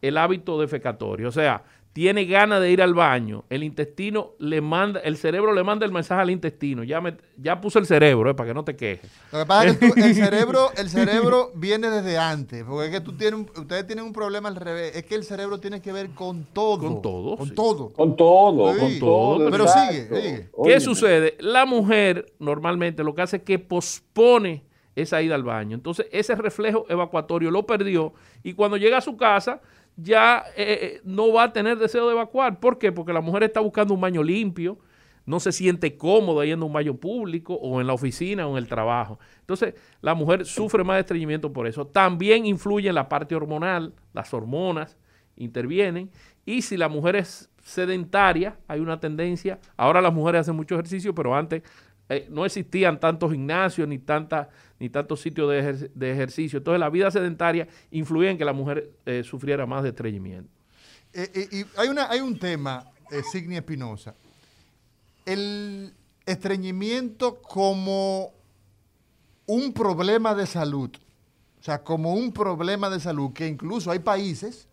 el hábito defecatorio. O sea, tiene ganas de ir al baño. El intestino le manda, el cerebro le manda el mensaje al intestino. Ya, me, ya puse el cerebro, eh, para que no te quejes. Lo que pasa es que tú- el cerebro, el cerebro viene desde antes, porque es que tú tienes, ustedes tienen un problema al revés, es que el cerebro tiene que ver con todo. Con todo, Con sí. todo. Con todo, Sí. con todo. Pero exacto. sigue, sigue. ¿Qué sucede? La mujer normalmente lo que hace es que pospone esa ida al baño. Entonces, ese reflejo evacuatorio lo perdió y cuando llega a su casa ya eh, eh, no va a tener deseo de evacuar. ¿Por qué? Porque la mujer está buscando un baño limpio, no se siente cómoda yendo a un baño público o en la oficina o en el trabajo. Entonces, la mujer sufre más de estreñimiento por eso. También influye en la parte hormonal, las hormonas intervienen. Y si la mujer es sedentaria, hay una tendencia. Ahora las mujeres hacen mucho ejercicio, pero antes eh, no existían tantos gimnasios ni, tanta, ni tantos sitios de, ejer- de ejercicio. Entonces, la vida sedentaria influye en que la mujer eh, sufriera más de estreñimiento. Eh, y hay, una, hay un tema, eh, Signi Espinosa. El estreñimiento como un problema de salud. O sea, como un problema de salud, que incluso hay países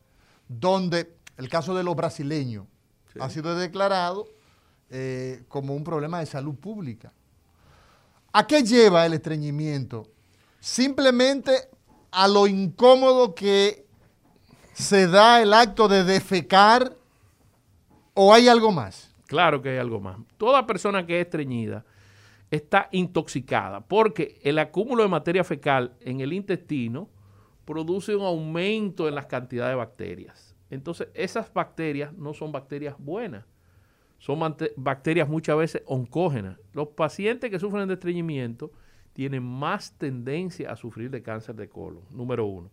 donde el caso de los brasileños ha sido declarado eh, como un problema de salud pública. ¿A qué lleva el estreñimiento? Simplemente a lo incómodo que se da el acto de defecar o hay algo más. Claro que hay algo más. Toda persona que es estreñida está intoxicada porque el acúmulo de materia fecal en el intestino produce un aumento en las cantidades de bacterias. Entonces, esas bacterias no son bacterias buenas, son bacterias muchas veces oncógenas. Los pacientes que sufren de estreñimiento tienen más tendencia a sufrir de cáncer de colon, número uno.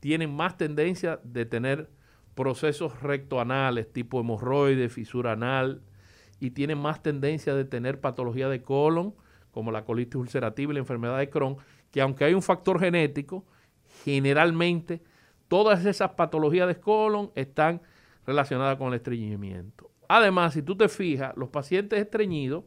Tienen más tendencia de tener procesos rectoanales tipo hemorroides, fisura anal, y tienen más tendencia de tener patología de colon, como la colitis ulcerativa y la enfermedad de Crohn, que aunque hay un factor genético, generalmente todas esas patologías de colon están relacionadas con el estreñimiento. Además, si tú te fijas, los pacientes estreñidos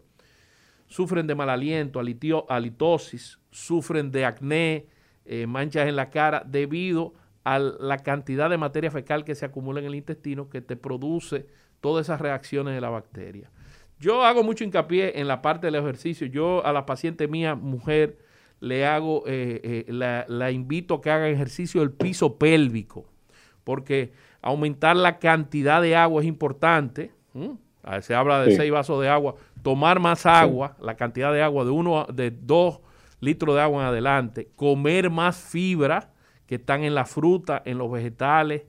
sufren de mal aliento, alitio- halitosis, sufren de acné, eh, manchas en la cara, debido a la cantidad de materia fecal que se acumula en el intestino que te produce todas esas reacciones de la bacteria. Yo hago mucho hincapié en la parte del ejercicio. Yo a la paciente mía, mujer, le hago, eh, eh, la, la invito a que haga ejercicio del piso pélvico, porque aumentar la cantidad de agua es importante. ¿M? A ver, Se habla de Sí. seis vasos de agua. Tomar más agua, la cantidad de agua de uno, de dos litros de agua en adelante. Comer más fibra que están en la fruta, en los vegetales,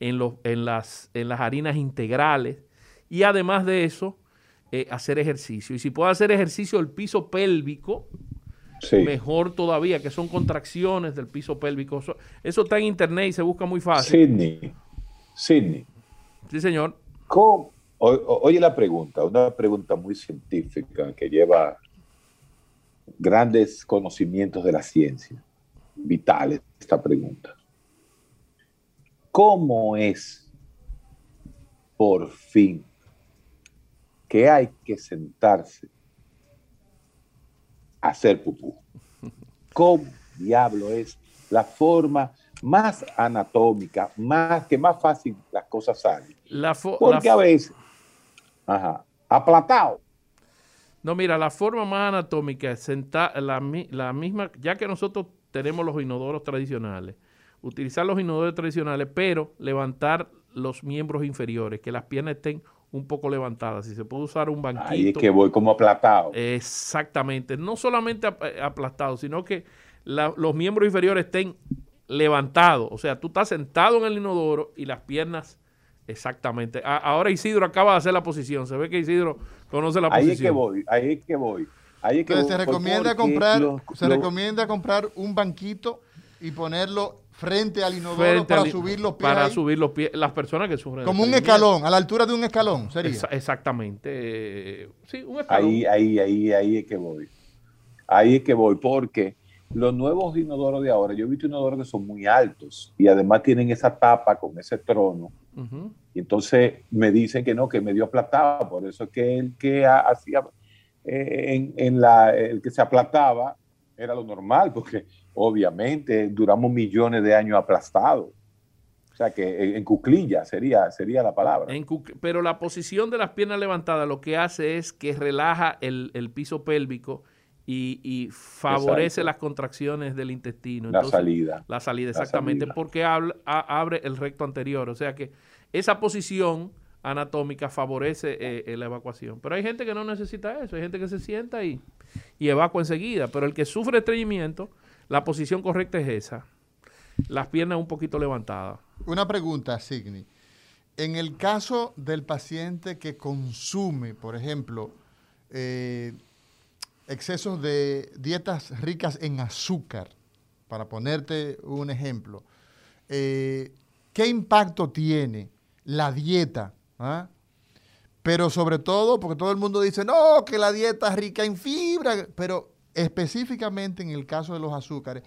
en, los, en, las, en las harinas integrales. Y además de eso, eh, hacer ejercicio. Y si puedo hacer ejercicio del piso pélvico, Sí. mejor todavía, que son contracciones del piso pélvico. Eso, eso está en internet y se busca muy fácil. Sidney, Sidney, Sí, señor. ¿cómo? Oye la pregunta, una pregunta muy científica que lleva grandes conocimientos de la ciencia. Vital esta pregunta. ¿Cómo es por fin que hay que sentarse hacer pupú. ¿Cómo diablo es la forma más anatómica, más que más fácil las cosas salen? La Porque la- a veces, ajá, aplatado. No, mira, la forma más anatómica es sentar la, la misma, ya que nosotros tenemos los inodoros tradicionales, utilizar los inodoros tradicionales, pero levantar los miembros inferiores, que las piernas estén un poco levantadas. Si se puede usar un banquito. Ahí es que voy como aplatado. Exactamente. No solamente eh, aplastados, sino que la- los miembros inferiores estén levantados. O sea, tú estás sentado en el inodoro y las piernas exactamente. A- ahora Isidro acaba de hacer la posición. Se ve que Isidro conoce la ahí posición. es que voy, ahí es que voy. Ahí es que Entonces se voy, recomienda comprar, los- se los- recomienda comprar un banquito y ponerlo frente al inodoro Frente para al- subir los pies. Para ahí. subir los pies. Las personas que sufren. como un escalón, a la altura de un escalón, sería. Exa- exactamente. eh, sí, un escalón. Ahí, ahí, ahí, ahí es que voy. Ahí es que voy, porque los nuevos inodoros de ahora, yo he visto inodoros que son muy altos y además tienen esa tapa con ese trono. Y entonces me dicen que no, que me dio aplatado. Por eso es que el que ha- hacía, eh, en, en la, el que se aplataba era lo normal, porque obviamente duramos millones de años aplastados. O sea que en, en cuclilla sería, sería la palabra. En pero la posición de las piernas levantadas lo que hace es que relaja el, el piso pélvico y, y favorece Exacto. las contracciones del intestino. la salida. La salida, La exactamente, salida. porque habla- a- abre el recto anterior. O sea que esa posición anatómica favorece eh, eh, la evacuación. Pero hay gente que no necesita eso, hay gente que se sienta y, y evacua enseguida. Pero el que sufre estreñimiento, la posición correcta es esa. Las piernas un poquito levantadas. Una pregunta, Signi. En el caso del paciente que consume, por ejemplo, eh, excesos de dietas ricas en azúcar, para ponerte un ejemplo, eh, ¿qué impacto tiene la dieta? ah? Pero sobre todo, porque todo el mundo dice, no, que la dieta es rica en fibra, pero específicamente en el caso de los azúcares,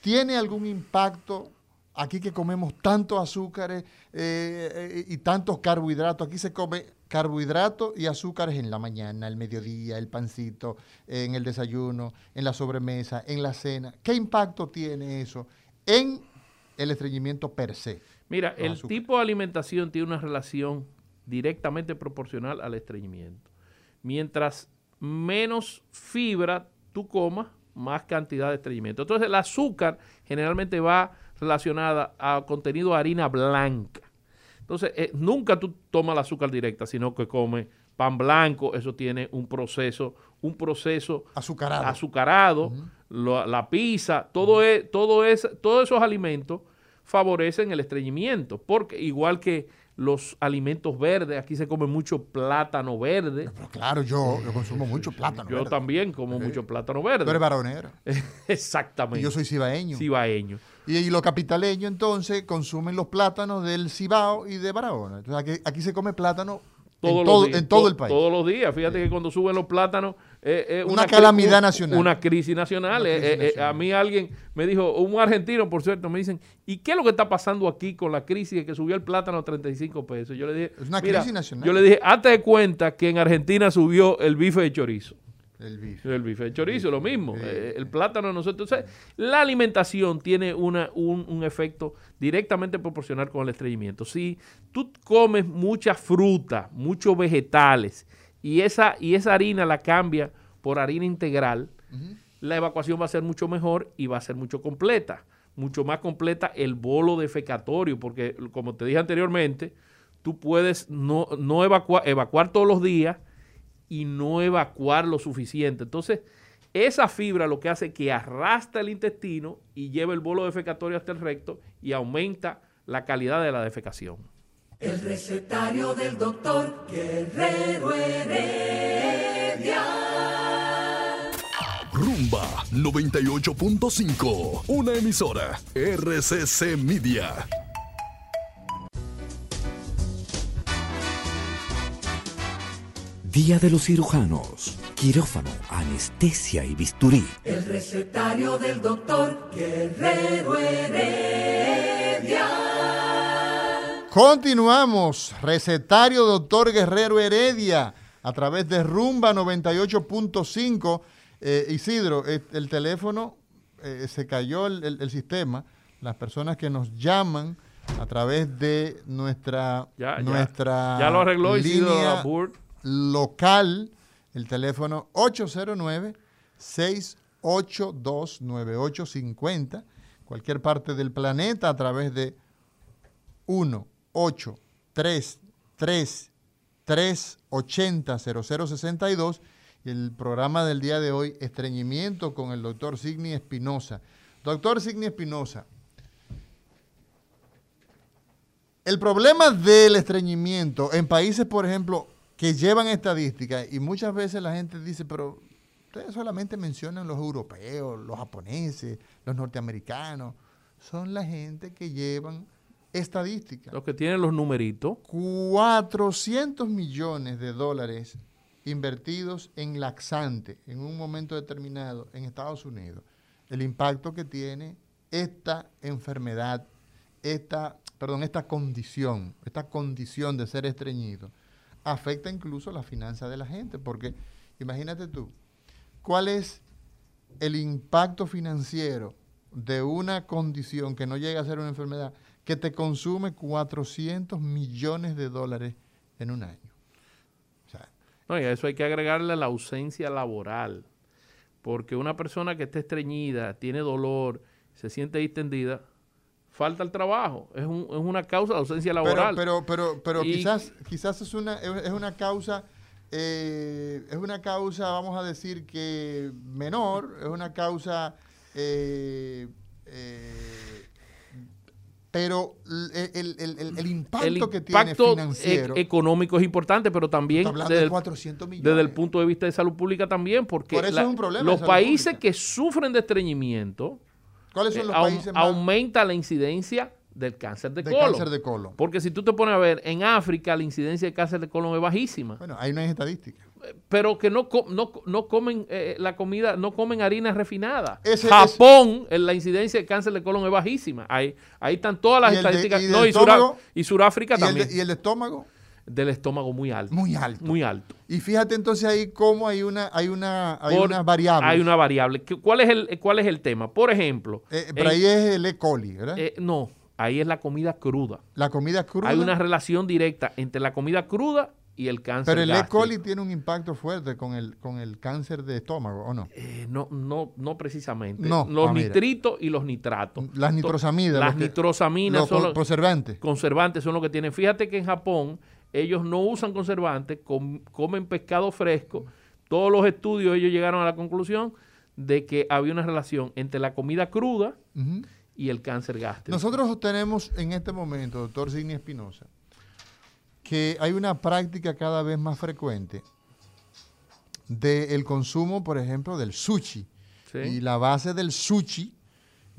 ¿tiene algún impacto aquí que comemos tantos azúcares eh, eh, y tantos carbohidratos? Aquí se come carbohidratos y azúcares en la mañana, el mediodía, el pancito, en el desayuno, en la sobremesa, en la cena. ¿Qué impacto tiene eso en el estreñimiento per se? Mira, el azúcares. tipo de alimentación tiene una relación directamente proporcional al estreñimiento. Mientras menos fibra tú comas, más cantidad de estreñimiento. Entonces, el azúcar generalmente va relacionada a contenido de harina blanca. Entonces, eh, nunca tú tomas el azúcar directa, sino que comes pan blanco, eso tiene un proceso, un proceso Azucarado. azucarado, la pizza, todo, es, todo es, todos esos alimentos favorecen el estreñimiento, porque igual que los alimentos verdes, aquí se come mucho plátano verde, Pero claro, yo, yo consumo mucho plátano. yo también como mucho plátano Tú eres verde. varonero. Exactamente. Y yo soy cibaeño. cibaeño. Y, y los capitaleños entonces consumen los plátanos del Cibao y de Barahona. Entonces aquí, aquí se come plátano Todos en, los días, en todo to- el país. Todos los días. Fíjate que cuando suben los plátanos. eh, eh, Una calamidad nacional. Una crisis nacional. Una Eh, crisis eh, nacional. a mí alguien me dijo, un argentino, por cierto, me dicen, ¿y qué es lo que está pasando aquí con la crisis de que subió el plátano a 35 pesos? Yo le dije, Es una crisis nacional. Yo le dije, hazte de cuenta que en Argentina subió el bife de chorizo. El bife. El bife de chorizo, lo mismo. Eh, el plátano nosotros. Entonces, la alimentación tiene una, un, un efecto directamente proporcional con el estreñimiento. Si tú comes mucha fruta, muchos vegetales, y esa, y esa harina la cambia por harina integral, la evacuación va a ser mucho mejor y va a ser mucho completa. Mucho más completa el bolo defecatorio, porque como te dije anteriormente, tú puedes no, no evacua- evacuar todos los días y no evacuar lo suficiente. Entonces, esa fibra lo que hace es que arrastra el intestino y lleva el bolo defecatorio hasta el recto y aumenta la calidad de la defecación. El recetario del doctor Guerrero Heredia. Rumba 98.5, una emisora RCC Media. Día de los cirujanos, quirófano, anestesia y bisturí. El recetario del doctor Guerrero Heredia. Continuamos. Recetario doctor Guerrero Heredia a través de Rumba 98.5 Eh, Isidro, eh, el teléfono eh, se cayó el, el- el sistema. Las personas que nos llaman a través de nuestra, Ya, ya. nuestra Ya lo arregló Isidro. Local, el teléfono 809-682-9850, cualquier parte del planeta a través de 1 8 3 3 3 80 0062 y el programa del día de hoy, estreñimiento con el doctor Signi Espinosa. Doctor Signi Espinosa, el problema del estreñimiento en países, por ejemplo, que llevan estadísticas, y muchas veces la gente dice, pero ustedes solamente mencionan los europeos, los japoneses, los norteamericanos, son la gente que llevan estadísticas. Los que tienen los numeritos. 400 millones de dólares invertidos en laxante en un momento determinado en Estados Unidos. El impacto que tiene esta enfermedad, esta, perdón, esta condición, esta condición de ser estreñido, afecta incluso la finanza de la gente, porque imagínate tú, ¿cuál es el impacto financiero de una condición que no llega a ser una enfermedad que te consume 400 millones de dólares en un año? No, y a eso hay que agregarle la ausencia laboral. Porque una persona que esté estreñida, tiene dolor, se siente distendida, falta el trabajo. Es, un- es una causa de ausencia laboral. pero, pero, pero Y- quizás, quizás es una, es una causa, eh, es una causa, vamos a decir que menor, es una causa, eh, eh, pero el, el- el- impacto que tiene impacto financiero, e- económico es importante, pero también desde de el, 400 millones. desde el punto de vista de salud pública también, porque Por eso la- es un problema los países pública. que sufren de estreñimiento ¿Cuáles son eh, los aum- países más aumenta la incidencia del cáncer de, de colon. cáncer de colon? Porque si tú te pones a ver, en África la incidencia de cáncer de colon es bajísima. Bueno, ahí no hay estadística. pero que no, no, no comen eh, la comida, no comen harina refinada. Ese- Japón, la incidencia de cáncer de colon es bajísima. Ahí, ahí están todas las ¿Y el de- estadísticas. y no, y, y Suráfrica ¿Y el, también. de- y el estómago? Del estómago muy alto. Muy alto. Muy alto. Y fíjate entonces ahí cómo hay una, hay una, hay Por- unas variables. Hay una variable. ¿Qué- ¿Cuál es el, cuál es el tema? Por ejemplo, Eh, pero en- ahí es el E. coli, ¿verdad? eh, no, ahí es la comida cruda. la comida cruda. Hay una relación directa entre la comida cruda y el cáncer pero el E. coli tiene un impacto fuerte con el, con el cáncer de estómago, ¿o no? Eh, no, no, no precisamente. No, los ah, nitritos y los nitratos. Las nitrosamidas. Las que- nitrosaminas los son los conservantes. conservantes, son los que tienen. Fíjate que en Japón ellos no usan conservantes, com- comen pescado fresco. Todos los estudios ellos llegaron a la conclusión de que había una relación entre la comida cruda y el cáncer gástrico. Nosotros tenemos en este momento, doctor Signi Espinosa, que hay una práctica cada vez más frecuente del consumo, por ejemplo, del sushi. Sí. Y la base del sushi,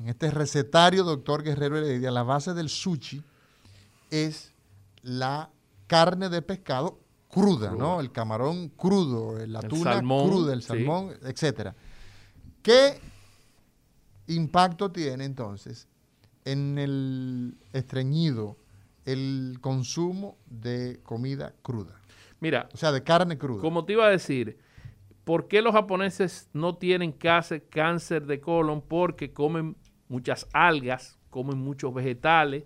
en este recetario, doctor Guerrero Heredia, la base del sushi es la carne de pescado cruda, ¿no? El camarón crudo, la El tuna salmón, cruda, el sí. salmón, etcétera. ¿Qué impacto tiene entonces en el estreñido el consumo de comida cruda? Mira, O sea, de carne cruda. como te iba a decir, ¿por qué los japoneses no tienen cáncer de colon? Porque comen muchas algas, comen muchos vegetales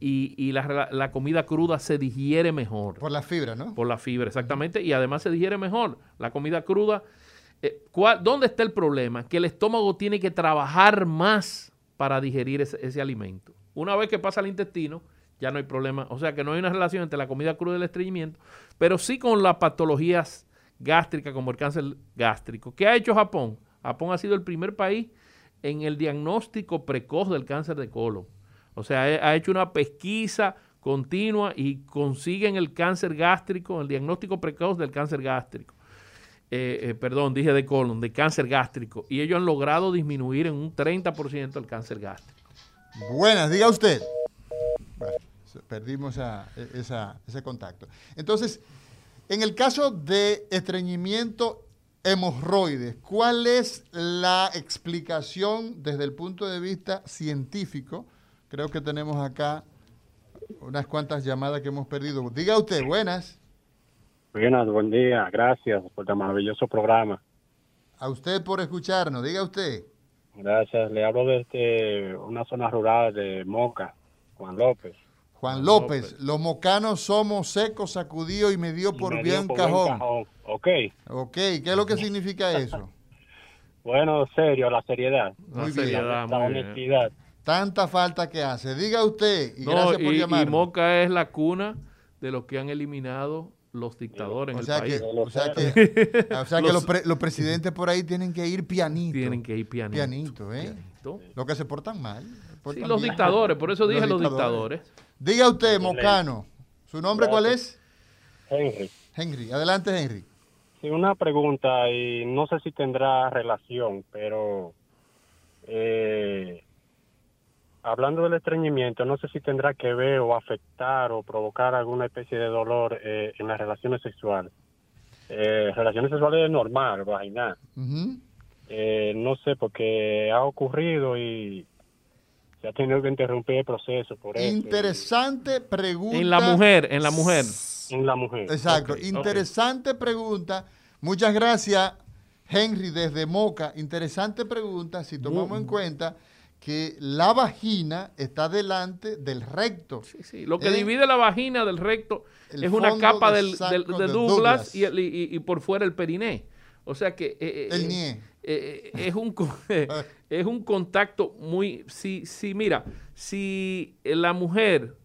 y, y la, la comida cruda se digiere mejor. Por la fibra, ¿no? Por la fibra, exactamente. Y además se digiere mejor. La comida cruda. eh, ¿cuál- ¿Dónde está el problema? Que el estómago tiene que trabajar más para digerir ese, ese alimento. Una vez que pasa al intestino, ya no hay problema. O sea que no hay una relación entre la comida cruda y el estreñimiento, pero sí con las patologías gástricas como el cáncer gástrico. ¿Qué ha hecho Japón? Japón ha sido el primer país en el diagnóstico precoz del cáncer de colon. O sea, ha ha hecho una pesquisa continua y consiguen el cáncer gástrico, el diagnóstico precoz del cáncer gástrico. Eh, eh, perdón, dije de colon, de cáncer gástrico. Y ellos han logrado disminuir en un 30% el cáncer gástrico. Buenas, diga usted. Perdimos esa- esa- ese contacto. Entonces, en el caso de estreñimiento hemorroides, ¿cuál es la explicación desde el punto de vista científico? Creo que tenemos acá unas cuantas llamadas que hemos perdido. Diga usted, buenas. Buenas, buen día. Gracias por el maravilloso programa. A usted por escucharnos. Diga usted. Gracias. Le hablo desde una zona rural de Moca, Juan López. Juan López, los mocanos somos secos, sacudidos y me dio por Me dio bien por cajón. cajón. Ok. Ok, ¿qué es lo que significa eso? Bueno, serio, la seriedad. La Muy bien. seriedad, La muy bien. Tanta falta que hace. Diga usted, y No, gracias por y, y llamar. Moca es la cuna de los que han eliminado los dictadores en O el país. o sea que, o sea que Los- los, pre- los presidentes por ahí tienen que ir pianito. Tienen que ir pianito. Pianito, ¿eh? Pianito. Los que se portan mal. Sí, los bien. dictadores, por eso dije los dictadores. Diga usted, Mocano, ¿su nombre cuál es? Henry. Henry. Adelante, Henry. Sí, una pregunta y no sé si tendrá relación, pero eh, hablando del estreñimiento, no sé si tendrá que ver o afectar o provocar alguna especie de dolor eh, en las relaciones sexuales. Eh, relaciones sexuales normal, vaginal. Ujú. Eh, no sé, porque ha ocurrido y se ha tenido que interrumpir el proceso por eso. Interesante pregunta. En la mujer, en la mujer. En la mujer. Exacto. Interesante pregunta. Muchas gracias, Henry, desde Moca. Interesante pregunta si tomamos en cuenta que la vagina está delante del recto. Sí, sí. Lo que ¿Eh? divide la vagina del recto es una capa del del, de de Douglas, Douglas. Y, el- y- y por fuera el periné. O sea que eh, eh, El nie. eh, es un es un contacto muy si si mira si la mujer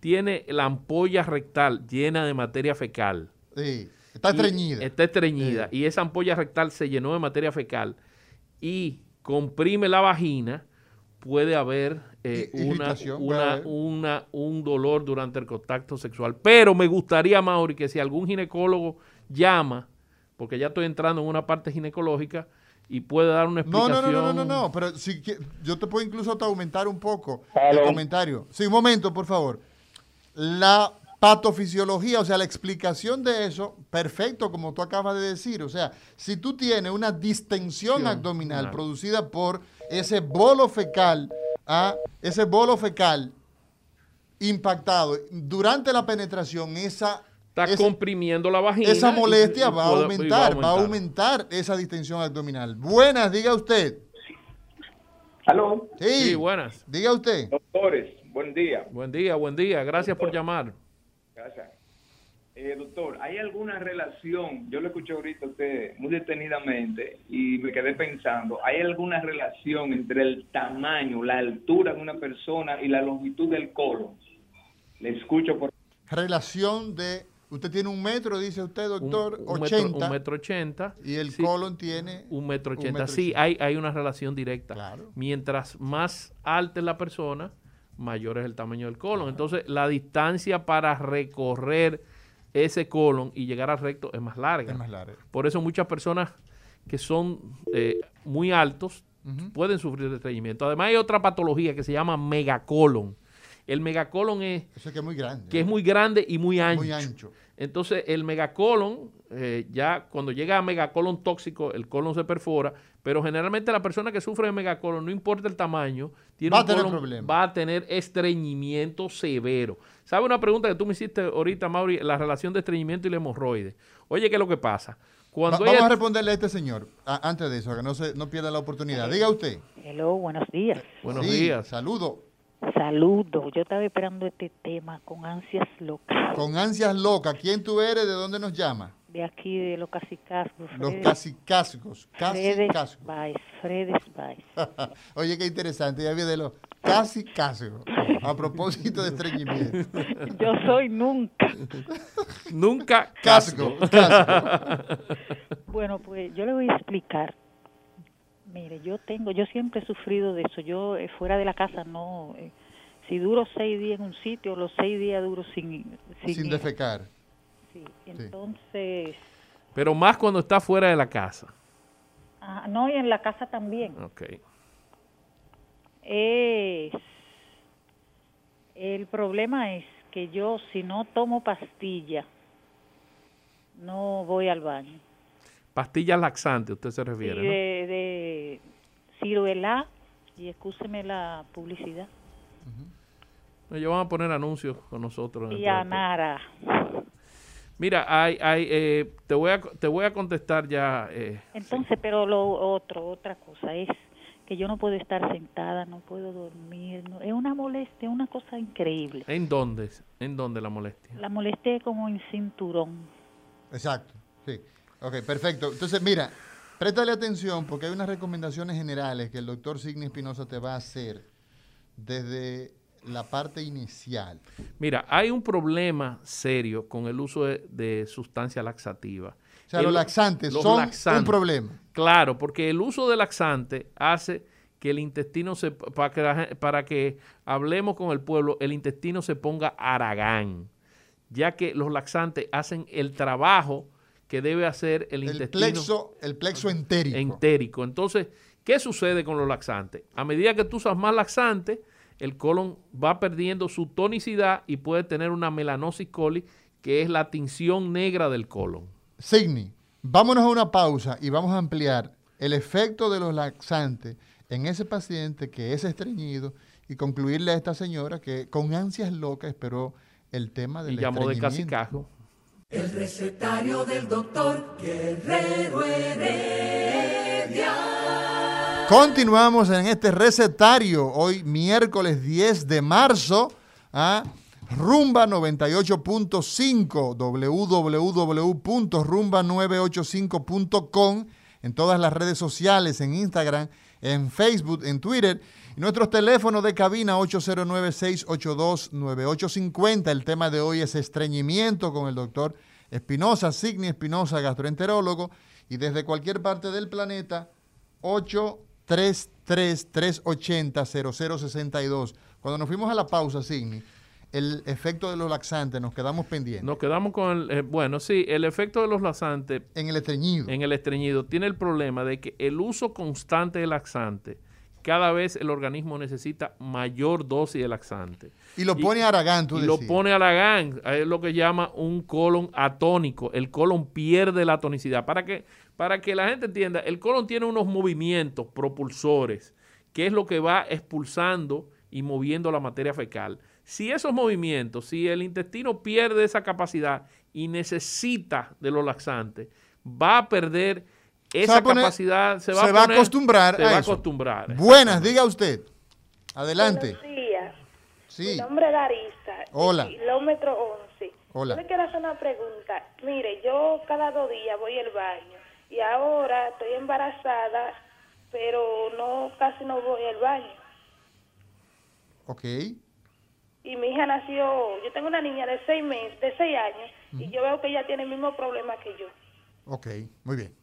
tiene la ampolla rectal llena de materia fecal Sí, está estreñida. está estreñida y esa ampolla rectal se llenó de materia fecal y comprime la vagina puede haber eh, una, una, una- un dolor durante el contacto sexual. Pero me gustaría, Mauri, que si algún ginecólogo llama, porque ya estoy entrando en una parte ginecológica, y puede dar una No, no, explicación. no, no, no, no, no, pero si yo te puedo incluso hasta aumentar un poco el comentario. Sí, un momento, por favor. La patofisiología, o sea, la explicación de eso, perfecto, como tú acabas de decir. O sea, si tú tienes una distensión Sí, abdominal claro. producida por ese bolo fecal, ah, ese bolo fecal impactado durante la penetración, esa, Está comprimiendo la vagina. esa molestia y va, a aumentar, va a aumentar esa distensión abdominal. Buenas, diga usted. Aló, Sí, Sí, buenas. diga usted. doctores, buen día. Buen día, buen día. Gracias por llamar. Gracias. Eh, doctor, ¿hay alguna relación? Yo lo escuché ahorita a usted muy detenidamente y me quedé pensando, ¿hay alguna relación entre el tamaño, la altura de una persona y la longitud del colon? Le escucho por... Relación de, usted tiene un metro, dice usted, Un- doctor, un metro- 80, un metro ochenta. y el Sí, colon tiene Un metro un ochenta. metro Sí, hay, hay una relación directa. Claro. Mientras más alta es la persona, mayor es el tamaño del colon. Entonces, la distancia para recorrer ese colon y llegar al recto es más larga. es más largo. Por eso muchas personas que son eh, muy altos pueden sufrir de estreñimiento. Además, hay otra patología que se llama megacolon. El megacolon es Eso es que es muy grande. que es muy grande y muy ancho. Muy ancho. Entonces, el megacolon, eh, ya cuando llega a megacolon tóxico, el colon se perfora, pero generalmente la persona que sufre de megacolon, no importa el tamaño, tiene Va a un tener colon- problemas. va a tener estreñimiento severo. ¿Sabe una pregunta que tú me hiciste ahorita, Mauri? La relación de estreñimiento y la hemorroide. Oye, ¿qué es lo que pasa? Va- Cuando vamos ella- a responderle a este señor, a- antes de eso, que no, se, no pierda la oportunidad. Diga usted. Hello, buenos días. Buenos Sí, días. Saludo. Saludos. Yo estaba esperando este tema con ansias locas. Con ansias locas. ¿Quién tú eres? ¿De dónde nos llama? De aquí, de los casicascos. Los Fredes- casi cascos. Casi Fredes. Baez, Fredes Baez. Oye, qué interesante. Ya vi de los casi cascos. A propósito de estreñimiento. Yo soy nunca. Nunca Casco. casco. Bueno, pues yo le voy a explicar. Mire, yo tengo, yo siempre he sufrido de eso. Yo eh, fuera de la casa no. eh, si duro seis días en un sitio, los seis días duro sin. Sin, defecar. Sí, Entonces. Pero más cuando está fuera de la casa. ah, no, y en la casa también. Ok. Es, el problema es que yo si no tomo pastilla, no voy al baño. Pastillas laxantes, usted se refiere, de, de ciruela, y escúcheme la publicidad, ¿no? Ellos van a poner anuncios con nosotros. y anara. Mira, hay, hay, eh, te, voy a, te voy a contestar ya. Eh, Entonces, pero lo otro, otra cosa es que yo no puedo estar sentada, no puedo dormir, no, es una molestia, una cosa increíble. ¿En dónde? ¿En dónde la molestia? La molestia es como en cinturón. Exacto, sí. Ok, perfecto. Entonces, mira, préstale atención porque hay unas recomendaciones generales que el doctor Signi Espinosa te va a hacer desde la parte inicial. Mira, hay un problema serio con el uso de, de sustancia laxativa. O sea, los laxantes son un problema. Claro, porque el uso de laxante hace que el intestino se para que, para que hablemos con el pueblo, el intestino se ponga aragán, ya que los laxantes hacen el trabajo que debe hacer el, el intestino. Plexo, el plexo entérico. Entérico. Entonces, ¿qué sucede con los laxantes? A medida que tú usas más laxante, el colon va perdiendo su tonicidad y puede tener una melanosis coli, que es la tinción negra del colon. Signi, vámonos a una pausa y vamos a ampliar el efecto de los laxantes en ese paciente que es estreñido y concluirle a esta señora que con ansias locas esperó el tema del y llamó de casicajo. El recetario del doctor Guerrero Heredia. Continuamos en este recetario, hoy miércoles 10 de marzo, a Rumba 98.5, www.rumba985.com, en todas las redes sociales, en Instagram, en Facebook, en Twitter. Y nuestros teléfonos de cabina 809-682-9850. El tema de hoy es estreñimiento con el doctor Espinosa, Signi Espinosa, gastroenterólogo. Y desde cualquier parte del planeta, 833-380-0062. Cuando nos fuimos a la pausa, Signi, el efecto de los laxantes, nos quedamos pendientes. Nos quedamos con el, eh, bueno, sí, el efecto de los laxantes. En el estreñido. En el estreñido. Tiene el problema de que el uso constante de laxante, cada vez el organismo necesita mayor dosis de laxante. Y lo pone a Aragán, tú Y lo pone Aragán, es lo que llama un colon atónico. El colon pierde la tonicidad. Para que, para que la gente entienda, el colon tiene unos movimientos propulsores, que es lo que va expulsando y moviendo la materia fecal. Si esos movimientos, si el intestino pierde esa capacidad y necesita de los laxantes, va a perder esa capacidad, se va, a, acostumbrar se a va eso. a acostumbrar. Buenas, diga usted. Adelante. Buenos días. Sí. Mi nombre es. Hola. Kilómetro 11. Hola. Yo le quiero hacer una pregunta. Mire, yo cada dos días voy al baño y ahora estoy embarazada, pero no casi no voy al baño. Ok. Y mi hija nació, yo tengo una niña de seis meses, de seis años, y yo veo que ella tiene el mismo problema que yo. Ok, muy bien.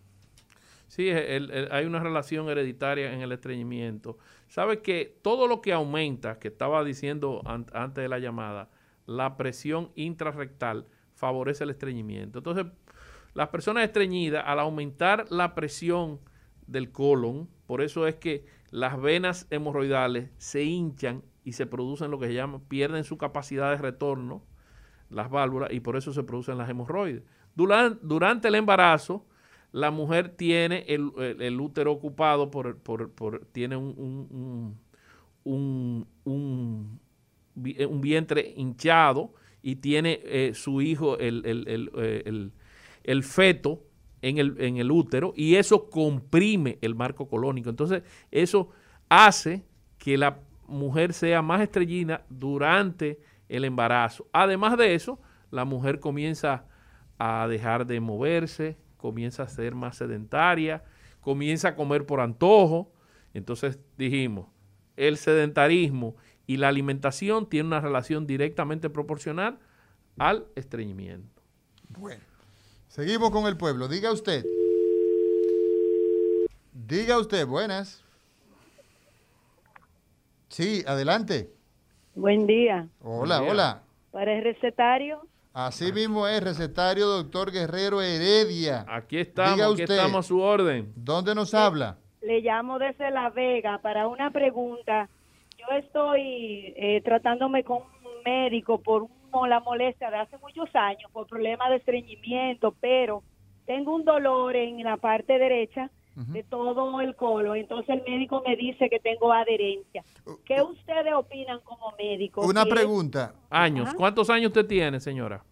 Sí, el, hay una relación hereditaria en el estreñimiento. ¿Sabe que todo lo que aumenta, que estaba diciendo an, antes de la llamada, la presión intrarrectal favorece el estreñimiento? Entonces, las personas estreñidas, al aumentar la presión del colon, por eso es que las venas hemorroidales se hinchan y se producen lo que se llama, pierden su capacidad de retorno, las válvulas, y por eso se producen las hemorroides. Durante el embarazo, la mujer tiene el, el, útero ocupado por, por, tiene un, un, un, un, un vientre hinchado y tiene eh, su hijo, el, el, el feto, en el, en el útero y eso comprime el marco colónico. Entonces, eso hace que la mujer sea más estrellina durante el embarazo. Además de eso, la mujer comienza a dejar de moverse, comienza a ser más sedentaria, comienza a comer por antojo. Entonces dijimos, el sedentarismo y la alimentación tienen una relación directamente proporcional al estreñimiento. Bueno, seguimos con el pueblo. Diga usted. Diga usted, buenas. Sí, adelante. Buen día. Hola, Buen día. hola. Para el recetario. Así mismo es, recetario doctor Guerrero Heredia. Aquí estamos, Diga usted, aquí estamos a su orden. ¿Dónde nos habla? Le llamo desde La Vega para una pregunta. Yo estoy eh, tratándome con un médico por un, la molestia de hace muchos años, por problemas de estreñimiento, pero tengo un dolor en la parte derecha de todo el colon. Entonces el médico me dice que tengo adherencia. ¿Qué ustedes opinan como médico? Una pregunta. Años. ¿Cuántos años usted tiene, señora?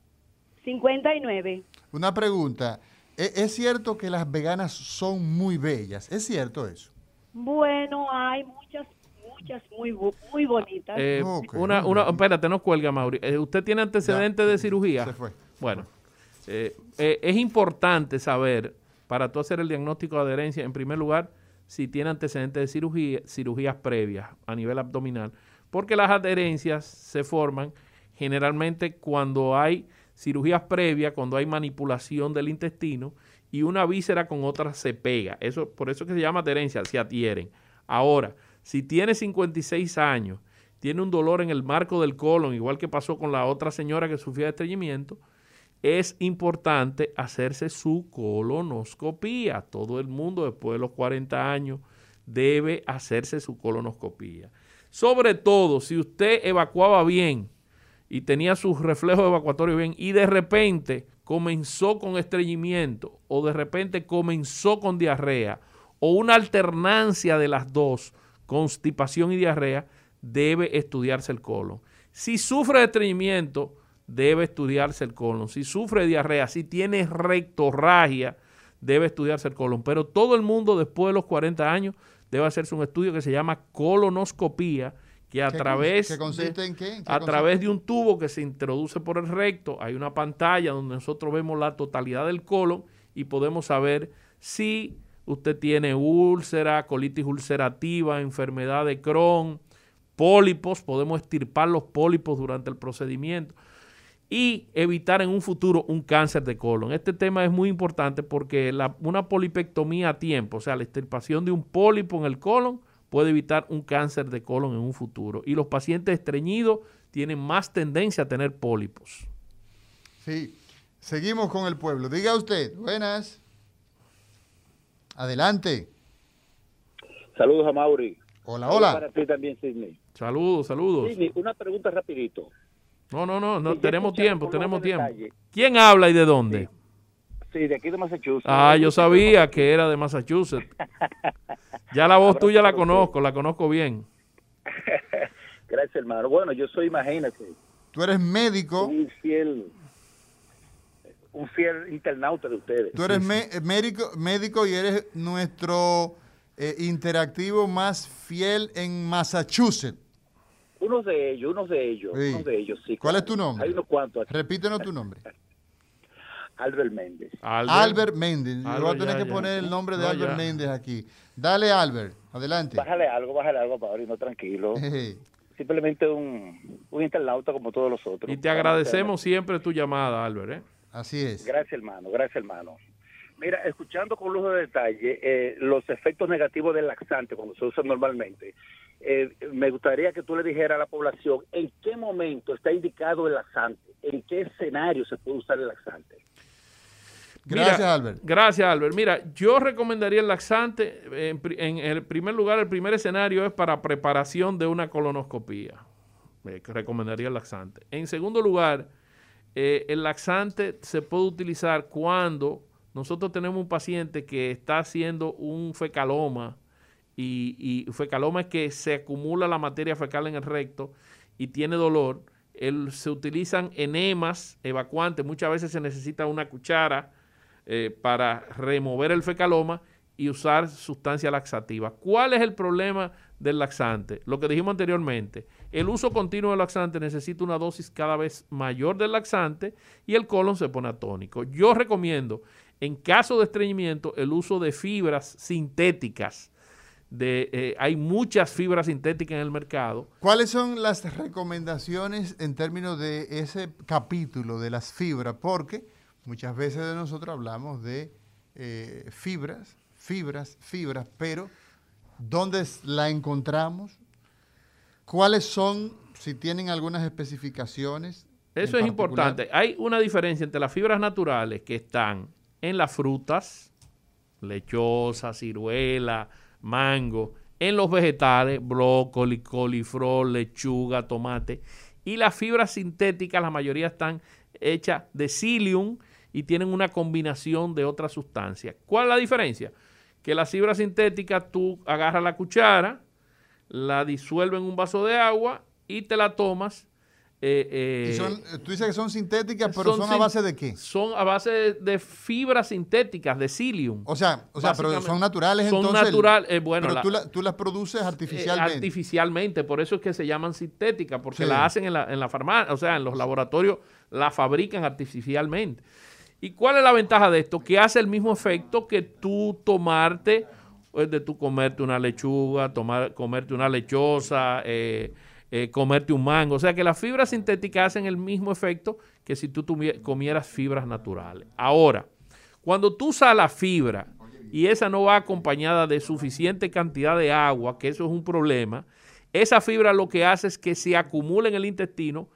59. Una pregunta. ¿E- ¿Es cierto que las veganas son muy bellas? ¿Es cierto eso? Bueno, hay muchas, muchas muy, muy bonitas. Eh, una, una, espérate, no cuelga, Mauri. Eh, ¿Usted tiene antecedentes de cirugía? Se fue. Bueno, eh, eh, es importante saber, para tú hacer el diagnóstico de adherencia, en primer lugar, si tiene antecedentes de cirugía, cirugías previas a nivel abdominal, porque las adherencias se forman generalmente cuando hay cirugías previas, cuando hay manipulación del intestino y una víscera con otra se pega. Eso, por eso que se llama adherencia, se adhieren. Ahora, si tiene 56 años, tiene un dolor en el marco del colon, igual que pasó con la otra señora que sufría de estreñimiento, es importante hacerse su colonoscopía. Todo el mundo después de los 40 años debe hacerse su colonoscopía. Sobre todo si usted evacuaba bien y tenía sus reflejos evacuatorios bien y de repente comenzó con estreñimiento o de repente comenzó con diarrea o una alternancia de las dos, constipación y diarrea, debe estudiarse el colon. Si sufre de estreñimiento, debe estudiarse el colon. Si sufre diarrea, si tiene rectorragia, debe estudiarse el colon. Pero todo el mundo después de los 40 años debe hacerse un estudio que se llama colonoscopía, que a ¿Qué- través consiste de, en qué? ¿En qué a consiste? través de un tubo que se introduce por el recto, hay una pantalla donde nosotros vemos la totalidad del colon y podemos saber si usted tiene úlcera, colitis ulcerativa, enfermedad de Crohn, pólipos, podemos extirpar los pólipos durante el procedimiento y evitar en un futuro un cáncer de colon. Este tema es muy importante porque la- una polipectomía a tiempo, o sea, la extirpación de un pólipo en el colon, puede evitar un cáncer de colon en un futuro. Y los pacientes estreñidos tienen más tendencia a tener pólipos. Sí. Seguimos con el pueblo. Diga usted. Buenas. Adelante. Saludos a Mauri. Hola, Saludos hola. Para ti también, Sidney. Saludos, saludos. Sidney, una pregunta rapidito. No, no, no, no tenemos tiempo, tenemos tiempo. ¿Quién habla y de dónde? Sí, de aquí de Massachusetts. Ah, yo sabía que era de Massachusetts. Ya la voz tuya la conozco, la conozco bien. Gracias, hermano. Bueno, yo soy, imagínate, Tú eres médico. un fiel, un fiel internauta de ustedes. Tú eres me- eh, médico, médico y eres nuestro eh, interactivo más fiel en Massachusetts. Uno de ellos, uno de ellos, Sí. uno de ellos, sí. ¿Cuál es tu nombre? Hay unos cuantos aquí. Repítenos tu nombre. Albert Méndez. Albert, Méndez. Yo voy a Albert, tener ya, que ya. poner el nombre de No, Albert ya. Méndez aquí. Dale, Albert. Adelante. Bájale algo, bájale algo, Mauri, no tranquilo. Simplemente un, un internauta como todos los otros. Y te agradecemos siempre tu llamada, Albert. ¿eh? Así es. Gracias, hermano. Gracias, hermano. Mira, escuchando con lujo de detalle eh, los efectos negativos del laxante cuando se usa normalmente, eh, me gustaría que tú le dijeras a la población en qué momento está indicado el laxante, en qué escenario se puede usar el laxante. Gracias, Mira, Albert. Gracias, Albert. Mira, yo recomendaría el laxante. En, en el primer lugar, el primer escenario es para preparación de una colonoscopía. Eh, que recomendaría el laxante. En segundo lugar, eh, el laxante se puede utilizar cuando nosotros tenemos un paciente que está haciendo un fecaloma y, y fecaloma es que se acumula la materia fecal en el recto y tiene dolor. El- se utilizan enemas evacuantes. Muchas veces se necesita una cuchara eh, para remover el fecaloma y usar sustancia laxativa. ¿Cuál es el problema del laxante? Lo que dijimos anteriormente, el uso continuo del laxante necesita una dosis cada vez mayor del laxante y el colon se pone atónico. Yo recomiendo, en caso de estreñimiento, el uso de fibras sintéticas. De, eh, hay muchas fibras sintéticas en el mercado. ¿Cuáles son las recomendaciones en términos de ese capítulo de las fibras? Porque muchas veces de nosotros hablamos de eh, fibras, fibras, fibras, pero ¿dónde la encontramos? ¿Cuáles son, si tienen algunas especificaciones? Eso es particular? importante. Hay una diferencia entre las fibras naturales que están en las frutas, lechosa, ciruela, mango, en los vegetales, brócoli, coliflor, lechuga, tomate, y las fibras sintéticas, la mayoría están hechas de psyllium y tienen una combinación de otras sustancias. ¿Cuál es la diferencia? Que las fibras sintéticas tú agarras la cuchara, la disuelves en un vaso de agua y te la tomas Eh, eh, son- tú dices que son sintéticas, pero son, a sin- base de qué? Son a base de, de fibras sintéticas, de psyllium. O sea, o sea pero son naturales Son entonces. natural- eh, bueno, pero la- tú, la- tú las produces Eh, artificialmente. artificialmente, por eso es que se llaman sintéticas, porque Sí. la hacen en la, en la farmacia, o sea, en los laboratorios la fabrican artificialmente. ¿Y cuál es la ventaja de esto? Que hace el mismo efecto que tú tomarte, de tú comerte una lechuga, tomar, comerte una lechosa, eh, eh, comerte un mango. O sea que las fibras sintéticas hacen el mismo efecto que si tú comieras fibras naturales. Ahora, cuando tú usas la fibra y esa no va acompañada de suficiente cantidad de agua, que eso es un problema, esa fibra lo que hace es que se acumula en el intestino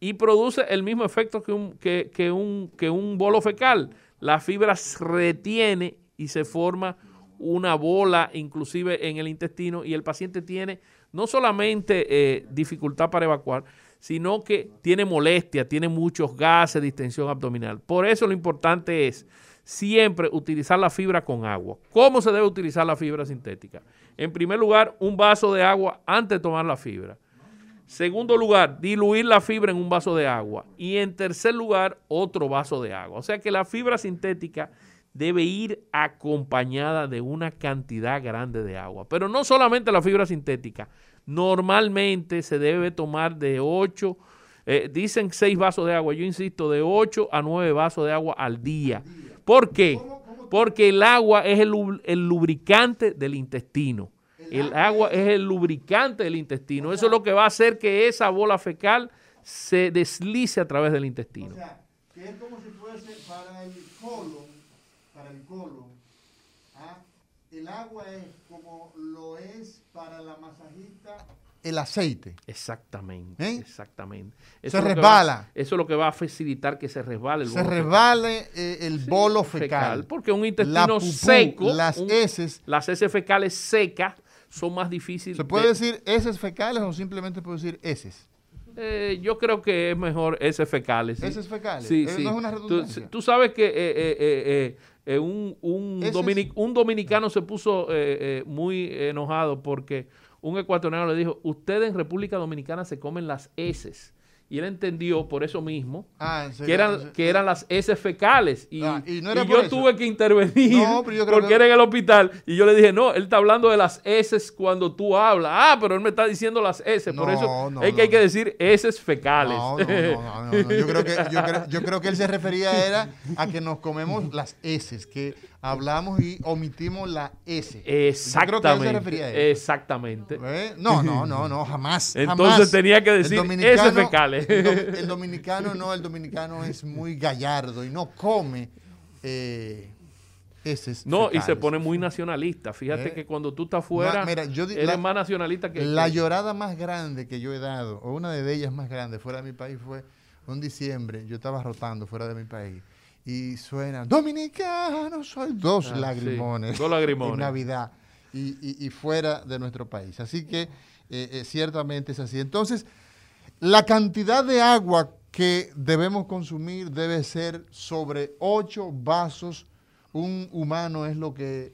y produce el mismo efecto que un, que, que un, que un bolo fecal. La fibra se retiene y se forma una bola inclusive en el intestino y el paciente tiene no solamente eh, dificultad para evacuar, sino que tiene molestia, tiene muchos gases, distensión abdominal. Por eso lo importante es siempre utilizar la fibra con agua. ¿Cómo se debe utilizar la fibra sintética? En primer lugar, un vaso de agua antes de tomar la fibra. Segundo lugar, diluir la fibra en un vaso de agua. Y en tercer lugar, otro vaso de agua. O sea que la fibra sintética debe ir acompañada de una cantidad grande de agua. Pero no solamente la fibra sintética. Normalmente se debe tomar de 8, eh, dicen 6 vasos de agua. Yo insisto, de 8 a 9 vasos de agua al día. ¿Por qué? Porque el agua es el, lu- el lubricante del intestino. El agua es el lubricante del intestino. Eso es lo que va a hacer que esa bola fecal se deslice a través del intestino. que es como si fuese para el colon, para el colon, ¿ah? el agua es como lo es para la masajista el aceite. Exactamente, ¿Eh? exactamente. Se es lo que resbala. va- eso es lo que va a facilitar que se resbale el Se bolo fecal. resbale eh, el bolo fecal. fecal, porque un La intestino pupú, seco, las un- heces. las heces fecales secas son más difíciles. ¿Se puede de- decir heces fecales o simplemente puede decir heces? Eh, yo creo que es mejor heces fecales. ¿sí? Heces fecales. Sí, Eh, sí. no es una Tú- redundancia. Tú, sabes que eh, eh, un, un, Heces- domini- un dominicano se puso eh, eh, muy enojado porque un ecuatoriano le dijo, ustedes en República Dominicana se comen las heces. Y él entendió por eso mismo Ah, serio, que, eran, que eran las heces fecales. Y, Ah, y no y era yo eso. tuve que intervenir No, porque que- era en el hospital. Y yo le dije, no, él está hablando de las heces cuando tú hablas. Ah, pero él me está diciendo las heces. por eso es que hay que decir heces fecales. No, no, no, no, no, no. Yo, creo que, yo, creo, yo creo que él se refería era a que nos comemos las heces, que hablamos y omitimos la S. Yo creo que él se Exactamente. refería a eso. Exactamente. ¿Eh? No, no, no, no, jamás. Entonces jamás. tenía que decir heces fecales. El, dom- el dominicano no, el dominicano es muy gallardo y no come eh. No, y se pone muy nacionalista. Fíjate Eh. que cuando tú estás fuera, Ma- mira, yo eres la- más nacionalista que... La que- llorada más grande que yo he dado, o una de ellas más grandes fuera de mi país, fue un diciembre. Yo estaba rotando fuera de mi país y suena Dominicano, soy dos Ah, lagrimones. sí, dos lagrimones. En Navidad y, y- y fuera de nuestro país. Así que eh, eh, ciertamente es así. Entonces, la cantidad de agua que debemos consumir debe ser sobre 8 vasos. Un humano es lo que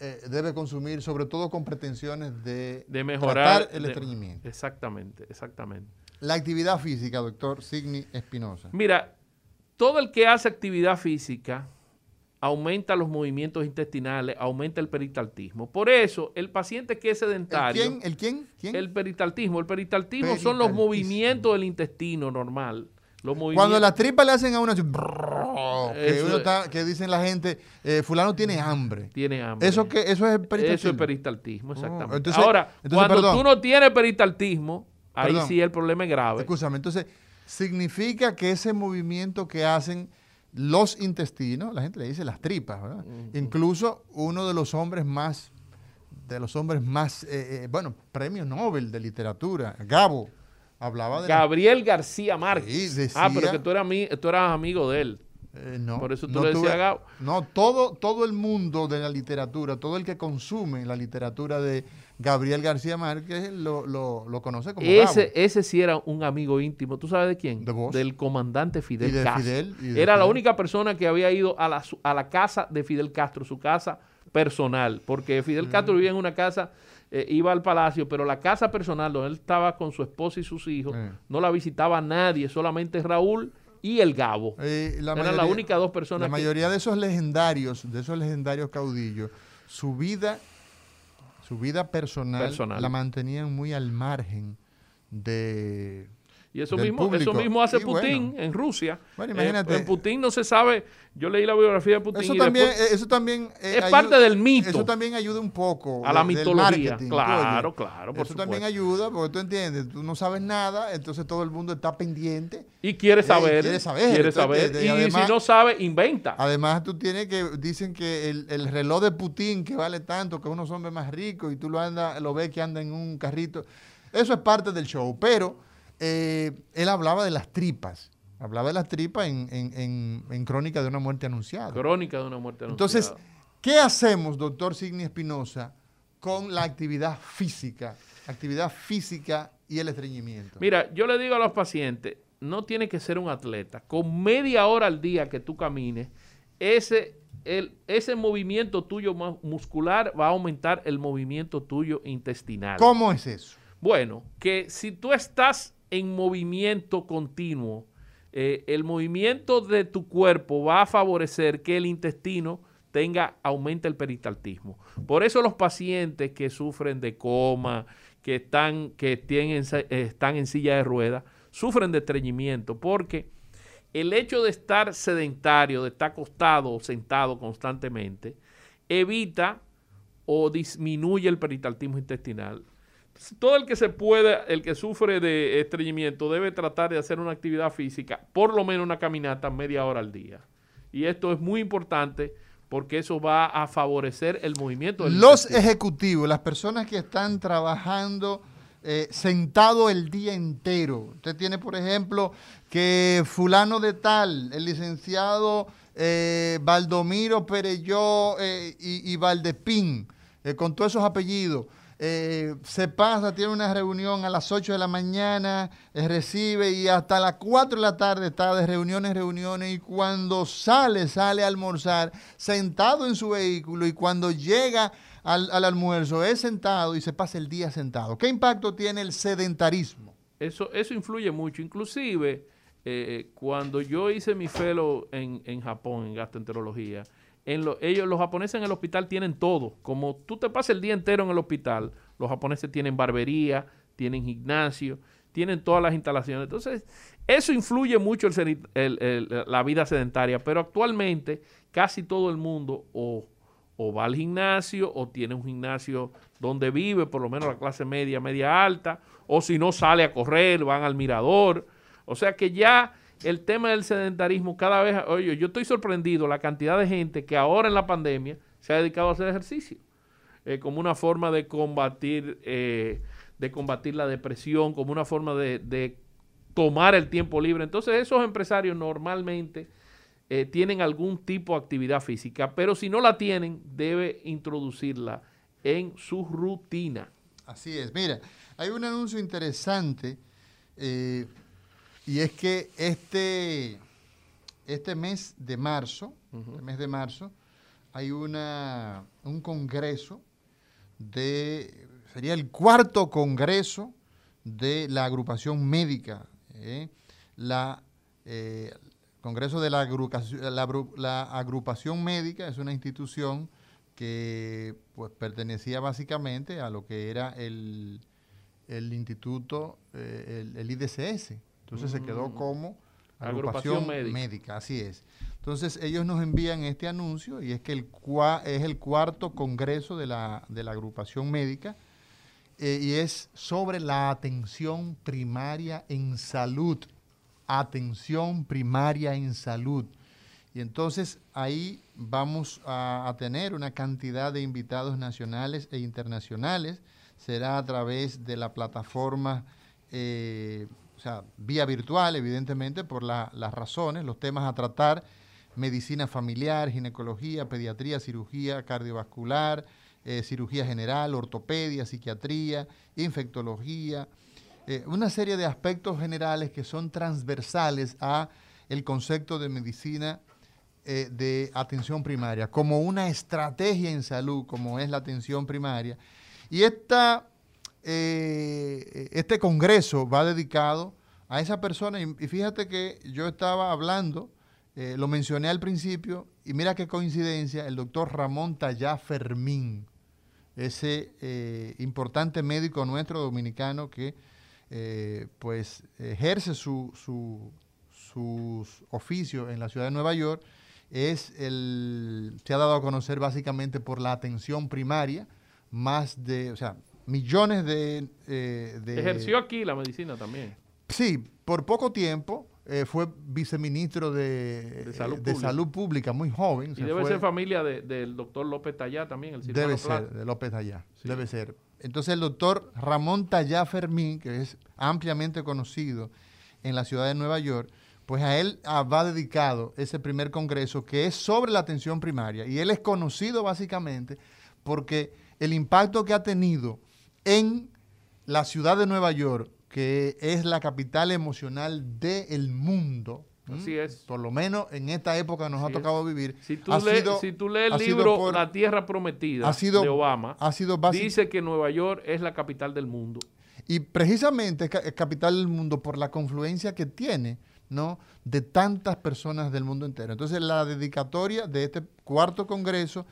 eh, debe consumir, sobre todo con pretensiones de, de mejorar el de- estreñimiento. Exactamente, exactamente. La actividad física, doctor Signi Espinosa. Mira, todo el que hace actividad física aumenta los movimientos intestinales, aumenta el peristaltismo. Por eso, el paciente que es sedentario... quién? ¿El quién? ¿Quién? El peristaltismo. El peristaltismo son los movimientos del intestino normal. Los Cuando las tripas le hacen a brrr, que, uno está- que dicen la gente, eh, fulano tiene hambre. Tiene hambre. Eso que eso es peristaltismo. Eso es peristaltismo, exactamente. Oh, entonces- Ahora, entonces, cuando perdón. tú no tienes peristaltismo, ahí Perdón. sí el problema es grave. Escúchame, entonces, significa que ese movimiento que hacen los intestinos, la gente le dice las tripas, ¿verdad? Incluso uno de los hombres más, de los hombres más, eh, eh, bueno, premio Nobel de literatura, Gabo, hablaba de... la- Gabriel García Márquez. Sí, decía- ah, pero que tú eras, tú eras amigo de él. Eh, no, Por eso tú no le decías tuve- Gabo. No, todo, todo el mundo de la literatura, todo el que consume la literatura de Gabriel García Márquez lo, lo- lo conoce como Ese, Gabo. ese sí era un amigo íntimo. ¿Tú sabes de quién? De vos. Del comandante Fidel Y de Castro. Fidel, y de era la única persona que había ido a la, a la casa de Fidel Castro, su casa personal. Porque Fidel Mm. Castro vivía en una casa eh, iba al palacio, pero la casa personal donde él estaba con su esposa y sus hijos, Eh. no la visitaba nadie, solamente Raúl y el Gabo. Eh, la Eran las únicas dos personas La que- mayoría de esos legendarios, de esos legendarios caudillos, su vida, su vida personal, Personal. la mantenían muy al margen de. Y eso mismo, eso mismo hace Y Putin bueno, en Rusia. Bueno, Eh, imagínate. en Putin no se sabe, yo leí la biografía de Putin Eso y también, después- eh, eso también eh, es ayuda- parte del mito. Eso también ayuda un poco A la mitología. Claro, claro, por Eso también ayuda porque tú entiendes, tú no sabes nada, entonces todo el mundo está pendiente y quiere Eh, saber, quiere saber, quiere ¿tú saber, y, además- si no sabe, inventa. Además, tú tienes que, dicen que el, el reloj de Putin que vale tanto, que es unos hombres más ricos y tú lo anda, lo ves que anda en un carrito. Eso es parte del show, pero eh, él hablaba de las tripas. Hablaba de las tripas en, en- en- en Crónica de una muerte anunciada. Crónica de una muerte anunciada. Entonces, ¿qué hacemos, doctor Signi Espinosa, con la actividad física? Actividad física y el estreñimiento. Mira, yo le digo a los pacientes, no tiene que ser un atleta. Con media hora al día que tú camines, ese, el, ese movimiento tuyo mu- muscular va a aumentar el movimiento tuyo intestinal. ¿Cómo es eso? Bueno, que si tú estás en movimiento continuo, eh, el movimiento de tu cuerpo va a favorecer que el intestino tenga, aumente el peristaltismo. Por eso los pacientes que sufren de coma, que están, que tienen, están en silla de ruedas, sufren de estreñimiento, porque el hecho de estar sedentario, de estar acostado o sentado constantemente, evita o disminuye el peristaltismo intestinal. Todo el que se puede, el que sufre de estreñimiento, debe tratar de hacer una actividad física, por lo menos una caminata media hora al día. Y esto es muy importante porque eso va a favorecer el movimiento del Los intestino. ejecutivos, las personas que están trabajando eh, sentado el día entero. Usted tiene, por ejemplo, que fulano de tal, el licenciado eh, Baldomiro Pereyó eh, y, y Valdespín, eh, con todos esos apellidos. Eh, se pasa, tiene una reunión a las 8 de la mañana, eh, recibe y hasta las 4 de la tarde está de reuniones reuniones y cuando sale, sale a almorzar sentado en su vehículo y cuando llega al, al almuerzo es sentado y se pasa el día sentado. ¿Qué impacto tiene el sedentarismo? Eso, eso influye mucho. Inclusive, eh, cuando yo hice mi fellow en, en Japón, en gastroenterología, en lo- ellos, los japoneses en el hospital tienen todo. Como tú te pasas el día entero en el hospital, los japoneses tienen barbería, tienen gimnasio, tienen todas las instalaciones. Entonces, eso influye mucho la vida sedentaria, pero actualmente casi todo el mundo o, o va al gimnasio o tiene un gimnasio donde vive, por lo menos la clase media, media alta, o si no sale a correr, van al mirador. O sea que ya el tema del sedentarismo cada vez, oye, yo estoy sorprendido la cantidad de gente que ahora en la pandemia se ha dedicado a hacer ejercicio eh, como una forma de combatir, eh, de combatir la depresión, como una forma de, de tomar el tiempo libre. Entonces esos empresarios normalmente eh, tienen algún tipo de actividad física, pero si no la tienen, debe introducirla en su rutina. Así es. Mira, hay un anuncio interesante eh, y es que este, este mes de marzo, el mes de marzo, hay una, un congreso de, sería el cuarto congreso de la agrupación médica, ¿eh? la eh, Congreso de la, agrupación- la la agrupación médica es una institución que pues pertenecía básicamente a lo que era el, el instituto, eh, el, el IDCS. Entonces se quedó Mm. como Agrupación agrupación, médica. médica. así es. Entonces ellos nos envían este anuncio y es que el cua- es el cuarto congreso de la, de la agrupación médica eh, y es sobre la atención primaria en salud. Atención primaria en salud. Y entonces ahí vamos a, a tener una cantidad de invitados nacionales e internacionales. Será a través de la plataforma, eh, o sea, vía virtual, evidentemente, por la- las razones, los temas a tratar, medicina familiar, ginecología, pediatría, cirugía cardiovascular, eh, cirugía general, ortopedia, psiquiatría, infectología, eh, una serie de aspectos generales que son transversales a el concepto de medicina eh, de atención primaria, como una estrategia en salud, como es la atención primaria, Y esta, eh, este congreso va dedicado a esa persona. Y, fíjate que yo estaba hablando, eh, lo mencioné al principio, y mira qué coincidencia, el doctor Ramón Tallá Fermín, ese eh, importante médico nuestro dominicano que pues ejerce su, su, sus oficios en la ciudad de Nueva York, es el, se ha dado a conocer básicamente por la atención primaria, más de, o sea, millones de... eh, de Ejerció aquí la medicina también. Sí, por poco tiempo eh, fue viceministro de, De Salud eh, Pública. Salud Pública, muy joven. Y se debe fue- ser familia de- del doctor López Tallá también, el cirujano Debe ser, de López Allá, Sí. debe ser. Entonces el doctor Ramón Tallá Fermín, que es ampliamente conocido en la ciudad de Nueva York, pues a él ah, va dedicado ese primer congreso que es sobre la atención primaria. Y él es conocido básicamente porque el impacto que ha tenido en la ciudad de Nueva York, que es la capital emocional del mundo. Así es. por lo menos en esta época nos ha es. tocado vivir. Si tú, lees, si tú lees ha el libro por- La Tierra Prometida ha sido- de Obama, ha sido básic- dice que Nueva York es la capital del mundo. Y precisamente es capital del mundo por la confluencia que tiene, ¿no? De tantas personas del mundo entero. Entonces, la dedicatoria de este cuarto congreso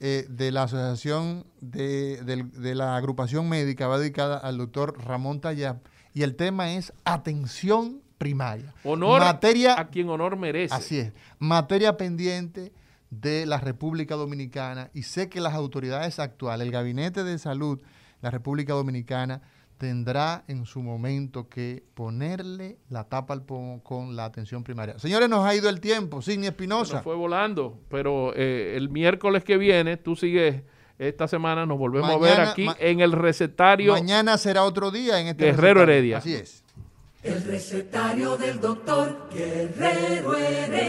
eh, de la Asociación de, de la Agrupación Médica va dedicada al doctor Ramón Tallá y el tema es atención primaria. Honor Materia, a quien honor merece. Así es. Materia pendiente de la República Dominicana y sé que las autoridades actuales, el Gabinete de Salud la República Dominicana, tendrá en su momento que ponerle la tapa al pomo con la atención primaria. Señores, nos ha ido el tiempo. Sidney Espinosa. nos fue volando, pero eh, el miércoles que viene, tú sigues esta semana, nos volvemos a ver aquí en el recetario Mañana será otro día en este Guerrero recetario. Heredia. Así es. El recetario del doctor Guerrero Heredia.